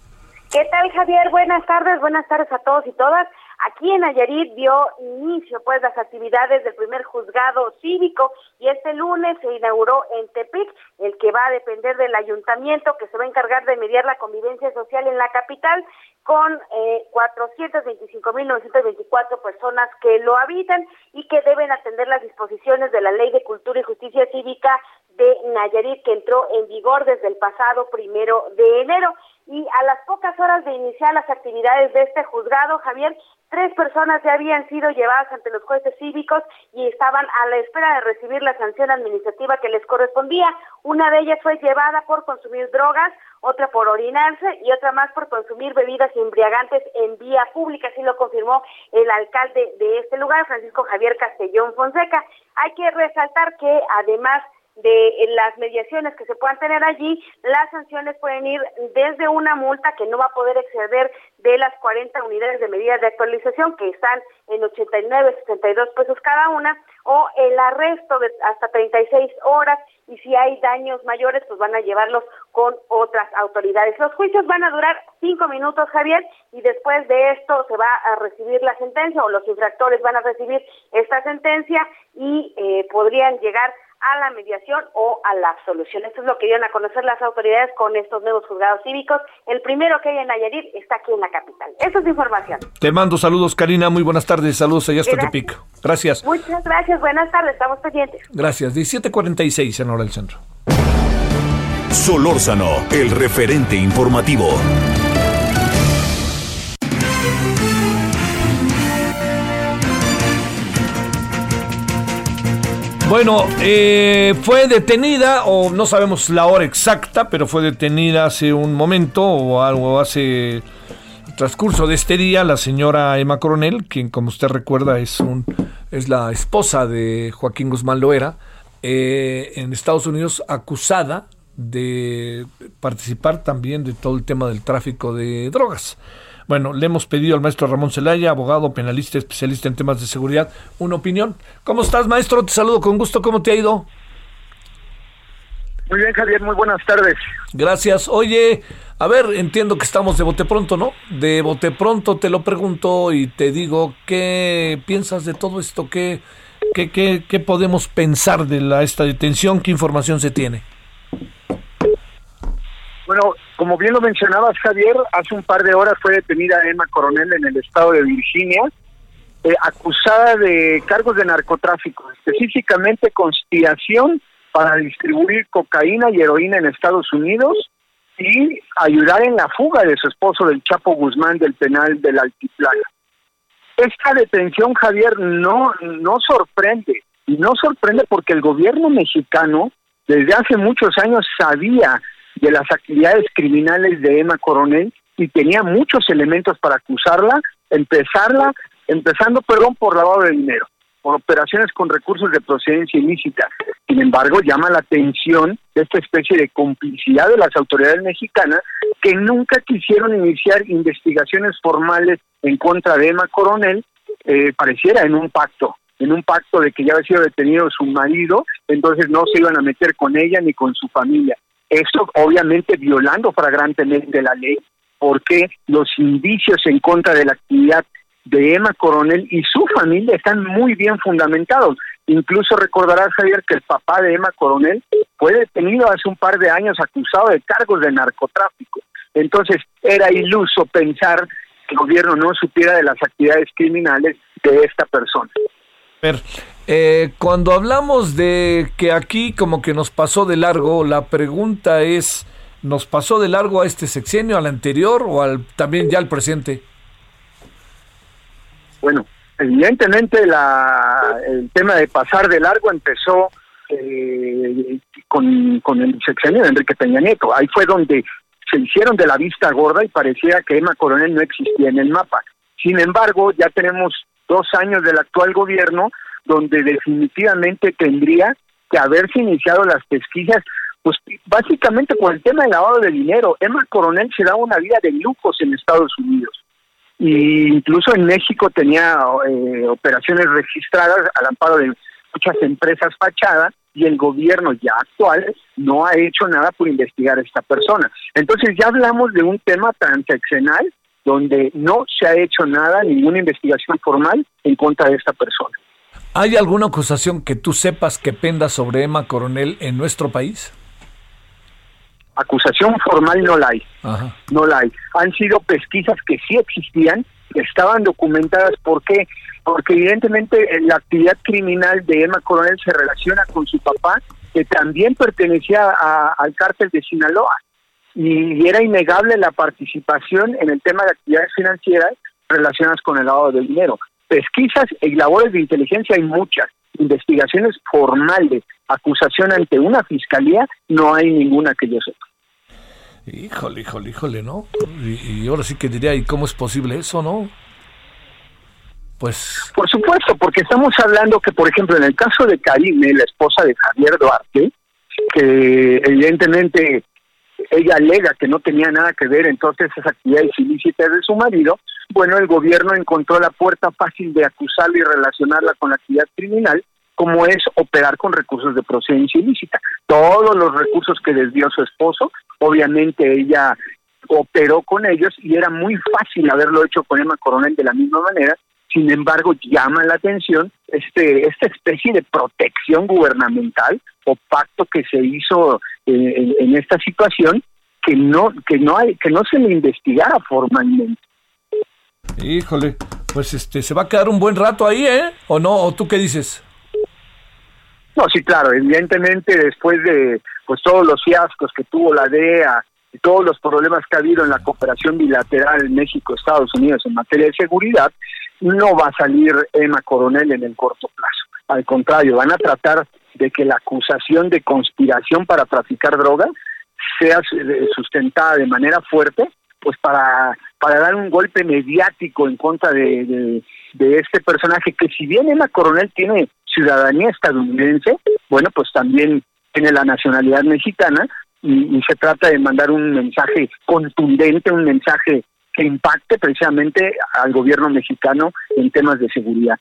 ¿Qué tal, Javier? Buenas tardes, buenas tardes a todos y todas. Aquí en Nayarit dio inicio pues las actividades del primer juzgado cívico y este lunes se inauguró en Tepic, el que va a depender del ayuntamiento que se va a encargar de mediar la convivencia social en la capital con eh, 425.924 personas que lo habitan y que deben atender las disposiciones de la Ley de Cultura y Justicia Cívica de Nayarit que entró en vigor desde el pasado primero de enero. Y a las pocas horas de iniciar las actividades de este juzgado, Javier, tres personas ya habían sido llevadas ante los jueces cívicos y estaban a la espera de recibir la sanción administrativa que les correspondía. Una de ellas fue llevada por consumir drogas, otra por orinarse y otra más por consumir bebidas embriagantes en vía pública, así lo confirmó el alcalde de este lugar, Francisco Javier Castellón Fonseca. Hay que resaltar que además de las mediaciones que se puedan tener allí, las sanciones pueden ir desde una multa que no va a poder exceder de las 40 unidades de medidas de actualización que están en 89, 62 pesos cada una, o el arresto de hasta 36 horas y si hay daños mayores, pues van a llevarlos con otras autoridades. Los juicios van a durar cinco minutos, Javier, y después de esto se va a recibir la sentencia o los infractores van a recibir esta sentencia y eh, podrían llegar a la mediación o a la absolución. Esto es lo que dieron a conocer las autoridades con estos nuevos juzgados cívicos. El primero que hay en Nayarit está aquí en la capital. Esa es información. Te mando saludos, Karina. Muy buenas tardes. Saludos allá hasta Tepic. Gracias. Muchas gracias. Buenas tardes. Estamos pendientes. Gracias. 1746 en hora del centro. Solórzano, el referente informativo. Bueno, eh, fue detenida, o no sabemos la hora exacta, pero fue detenida hace un momento o algo hace transcurso de este día la señora Emma Coronel, quien como usted recuerda es un es la esposa de Joaquín Guzmán Loera, eh, en Estados Unidos acusada de participar también de todo el tema del tráfico de drogas. Bueno, le hemos pedido al maestro Ramón Celaya, abogado, penalista, especialista en temas de seguridad, una opinión. ¿Cómo estás, maestro? Te saludo con gusto. ¿Cómo te ha ido? Muy bien, Javier. Muy buenas tardes. Gracias. Oye, a ver, entiendo que estamos de bote pronto, ¿no? De bote pronto te lo pregunto y te digo, ¿qué piensas de todo esto? ¿Qué, qué, qué, qué podemos pensar de la, esta detención? ¿Qué información se tiene? Bueno, como bien lo mencionabas, Javier, hace un par de horas fue detenida Emma Coronel en el estado de Virginia, eh, acusada de cargos de narcotráfico, específicamente conspiración para distribuir cocaína y heroína en Estados Unidos y ayudar en la fuga de su esposo del Chapo Guzmán del penal del Altiplano. Esta detención, Javier, no, no sorprende, y no sorprende porque el gobierno mexicano desde hace muchos años sabía de las actividades criminales de Emma Coronel y tenía muchos elementos para acusarla, empezarla, empezando, perdón, por lavado de dinero, por operaciones con recursos de procedencia ilícita. Sin embargo, llama la atención esta especie de complicidad de las autoridades mexicanas que nunca quisieron iniciar investigaciones formales en contra de Emma Coronel, eh, pareciera en un pacto en un pacto de que ya había sido detenido su marido, entonces no se iban a meter con ella ni con su familia. Esto obviamente violando flagrantemente la ley, porque los indicios en contra de la actividad de Emma Coronel y su familia están muy bien fundamentados. Incluso recordarás, Javier, que el papá de Emma Coronel fue detenido hace un par de años acusado de cargos de narcotráfico. Entonces, era iluso pensar que el gobierno no supiera de las actividades criminales de esta persona. ver, eh, cuando hablamos de que aquí como que nos pasó de largo, la pregunta es, ¿nos pasó de largo a este sexenio, al anterior o al también ya al presente? Bueno, evidentemente la, el tema de pasar de largo empezó eh, con, con el sexenio de Enrique Peña Nieto. Ahí fue donde se hicieron de la vista gorda y parecía que Emma Coronel no existía en el mapa. Sin embargo, ya tenemos dos años del actual gobierno donde definitivamente tendría que haberse iniciado las pesquisas, pues básicamente por el tema del lavado de dinero. Emma Coronel se da una vida de lujos en Estados Unidos y incluso en México tenía eh, operaciones registradas al amparo de muchas empresas fachadas y el gobierno ya actual no ha hecho nada por investigar a esta persona. Entonces ya hablamos de un tema transaccional donde no se ha hecho nada, ninguna investigación formal en contra de esta persona. ¿Hay alguna acusación que tú sepas que penda sobre Emma Coronel en nuestro país? Acusación formal no la hay. No la hay. Han sido pesquisas que sí existían, estaban documentadas. ¿Por qué? Porque evidentemente eh, la actividad criminal de Emma Coronel se relaciona con su papá, que también pertenecía a- al cártel de Sinaloa. Y era innegable la participación en el tema de actividades financieras relacionadas con el lavado de dinero. Pesquisas y labores de inteligencia hay muchas. Investigaciones formales, acusación ante una fiscalía, no hay ninguna que yo sepa. Híjole, híjole, híjole, ¿no? Y, y ahora sí que diría, ¿y cómo es posible eso, no? Pues Por supuesto, porque estamos hablando que, por ejemplo, en el caso de Karime, la esposa de Javier Duarte, que evidentemente ella alega que no tenía nada que ver en todas esas actividades ilícitas de su marido, bueno, el gobierno encontró la puerta fácil de acusarla y relacionarla con la actividad criminal, como es operar con recursos de procedencia ilícita. Todos los recursos que desvió su esposo, obviamente ella operó con ellos y era muy fácil haberlo hecho con Emma Coronel de la misma manera. Sin embargo, llama la atención este esta especie de protección gubernamental o pacto que se hizo eh, en, en esta situación que no que no hay que no se le investigara formalmente. Híjole, pues este, se va a quedar un buen rato ahí, ¿eh? ¿O no? ¿O tú qué dices? No, sí, claro, evidentemente después de pues todos los fiascos que tuvo la DEA y todos los problemas que ha habido en la cooperación bilateral México-Estados Unidos en materia de seguridad, no va a salir Emma Coronel en el corto plazo. Al contrario, van a tratar de que la acusación de conspiración para traficar drogas sea sustentada de manera fuerte, pues para, para dar un golpe mediático en contra de, de, este personaje que si bien Emma Coronel tiene ciudadanía estadounidense, bueno, pues también tiene la nacionalidad mexicana y se trata de mandar un mensaje contundente, un mensaje que impacte precisamente al gobierno mexicano en temas de seguridad.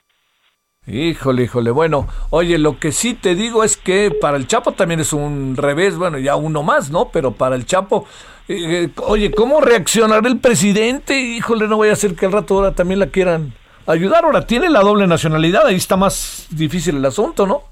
Híjole, híjole. Bueno, oye, lo que sí te digo es que para el Chapo también es un revés, bueno, ya uno más, ¿no? Pero para el Chapo, eh, oye, ¿cómo reaccionará el presidente? Híjole, no voy a hacer que al rato ahora también la quieran ayudar. Ahora tiene la doble nacionalidad, ahí está más difícil el asunto, ¿no?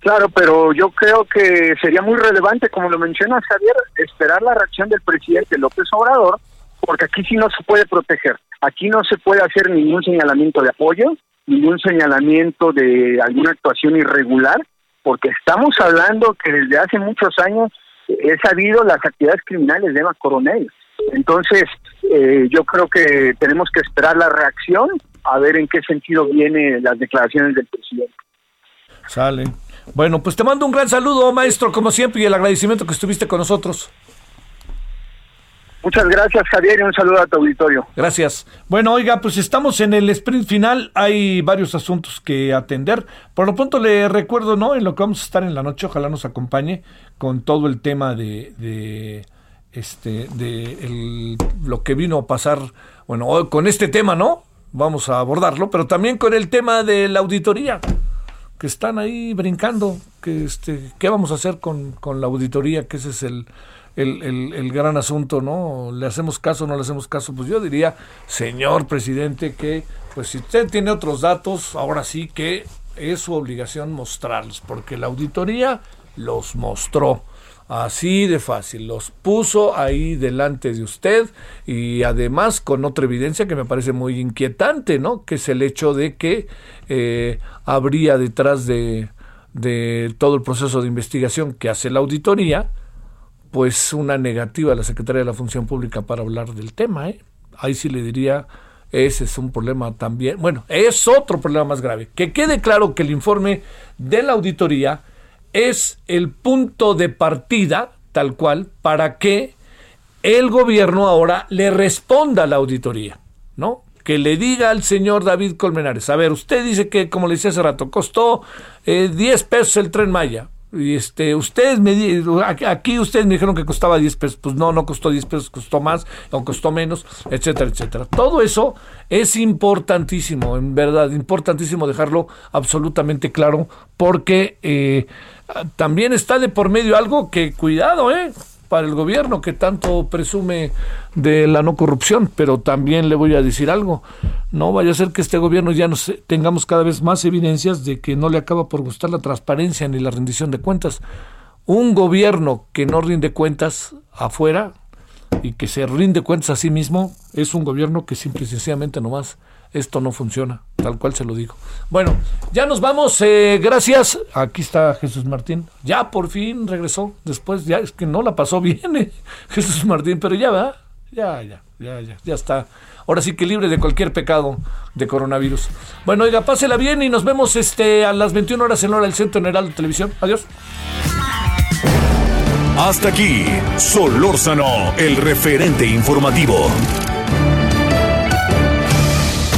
Claro, pero yo creo que sería muy relevante, como lo mencionas, Javier, esperar la reacción del presidente López Obrador, porque aquí sí no se puede proteger. Aquí no se puede hacer ningún señalamiento de apoyo, ningún señalamiento de alguna actuación irregular, porque estamos hablando que desde hace muchos años he sabido las actividades criminales de Eva Coronel. Entonces, eh, yo creo que tenemos que esperar la reacción a ver en qué sentido vienen las declaraciones del presidente. Sale. Bueno, pues te mando un gran saludo, maestro, como siempre, y el agradecimiento que estuviste con nosotros. Muchas gracias, Javier, y un saludo a tu auditorio. Gracias. Bueno, oiga, pues estamos en el sprint final. Hay varios asuntos que atender. Por lo pronto le recuerdo, ¿no? En lo que vamos a estar en la noche, ojalá nos acompañe con todo el tema de, de este, de lo que vino a pasar, bueno, con este tema, ¿no? Vamos a abordarlo, pero también con el tema de la auditoría. que están ahí brincando, que este, ¿qué vamos a hacer con, con la auditoría? Que ese es el, el, el, gran asunto, ¿no? ¿Le hacemos caso o no le hacemos caso? Pues yo diría, señor presidente, que pues si usted tiene otros datos, ahora sí que es su obligación mostrarlos, porque la auditoría los mostró. Así de fácil, los puso ahí delante de usted y además con otra evidencia que me parece muy inquietante, ¿no? Que es el hecho de que eh, habría detrás de, de todo el proceso de investigación que hace la auditoría, pues una negativa a la Secretaría de la Función Pública para hablar del tema, ¿eh? Ahí sí le diría, ese es un problema también, bueno, es otro problema más grave. Que quede claro que el informe de la auditoría es el punto de partida, tal cual, para que el gobierno ahora le responda a la auditoría, ¿no? Que le diga al señor David Colmenares, a ver, usted dice que, como le decía hace rato, costó eh, 10 pesos el tren Maya. Y este, ustedes me aquí ustedes me dijeron que costaba 10 pesos, pues no, no costó 10 pesos, costó más o costó menos, etcétera, etcétera. Todo eso es importantísimo, en verdad, importantísimo dejarlo absolutamente claro, porque eh, también está de por medio algo que, cuidado, ¿eh? Para el gobierno que tanto presume de la no corrupción, pero también le voy a decir algo, no vaya a ser que este gobierno ya nos tengamos cada vez más evidencias de que no le acaba por gustar la transparencia ni la rendición de cuentas. Un gobierno que no rinde cuentas afuera y que se rinde cuentas a sí mismo es un gobierno que simple y sencillamente nomás esto no funciona, tal cual se lo digo. Bueno, ya nos vamos, eh, gracias. Aquí está Jesús Martín. Ya por fin regresó. Después ya es que no la pasó bien eh, Jesús Martín, pero ya va. Ya, ya, ya, ya, ya está. Ahora sí que libre de cualquier pecado de coronavirus. Bueno, oiga, pásela bien y nos vemos este a las 21 horas en hora del Centro General de Televisión. Adiós. Hasta aquí, Solórzano, el referente informativo.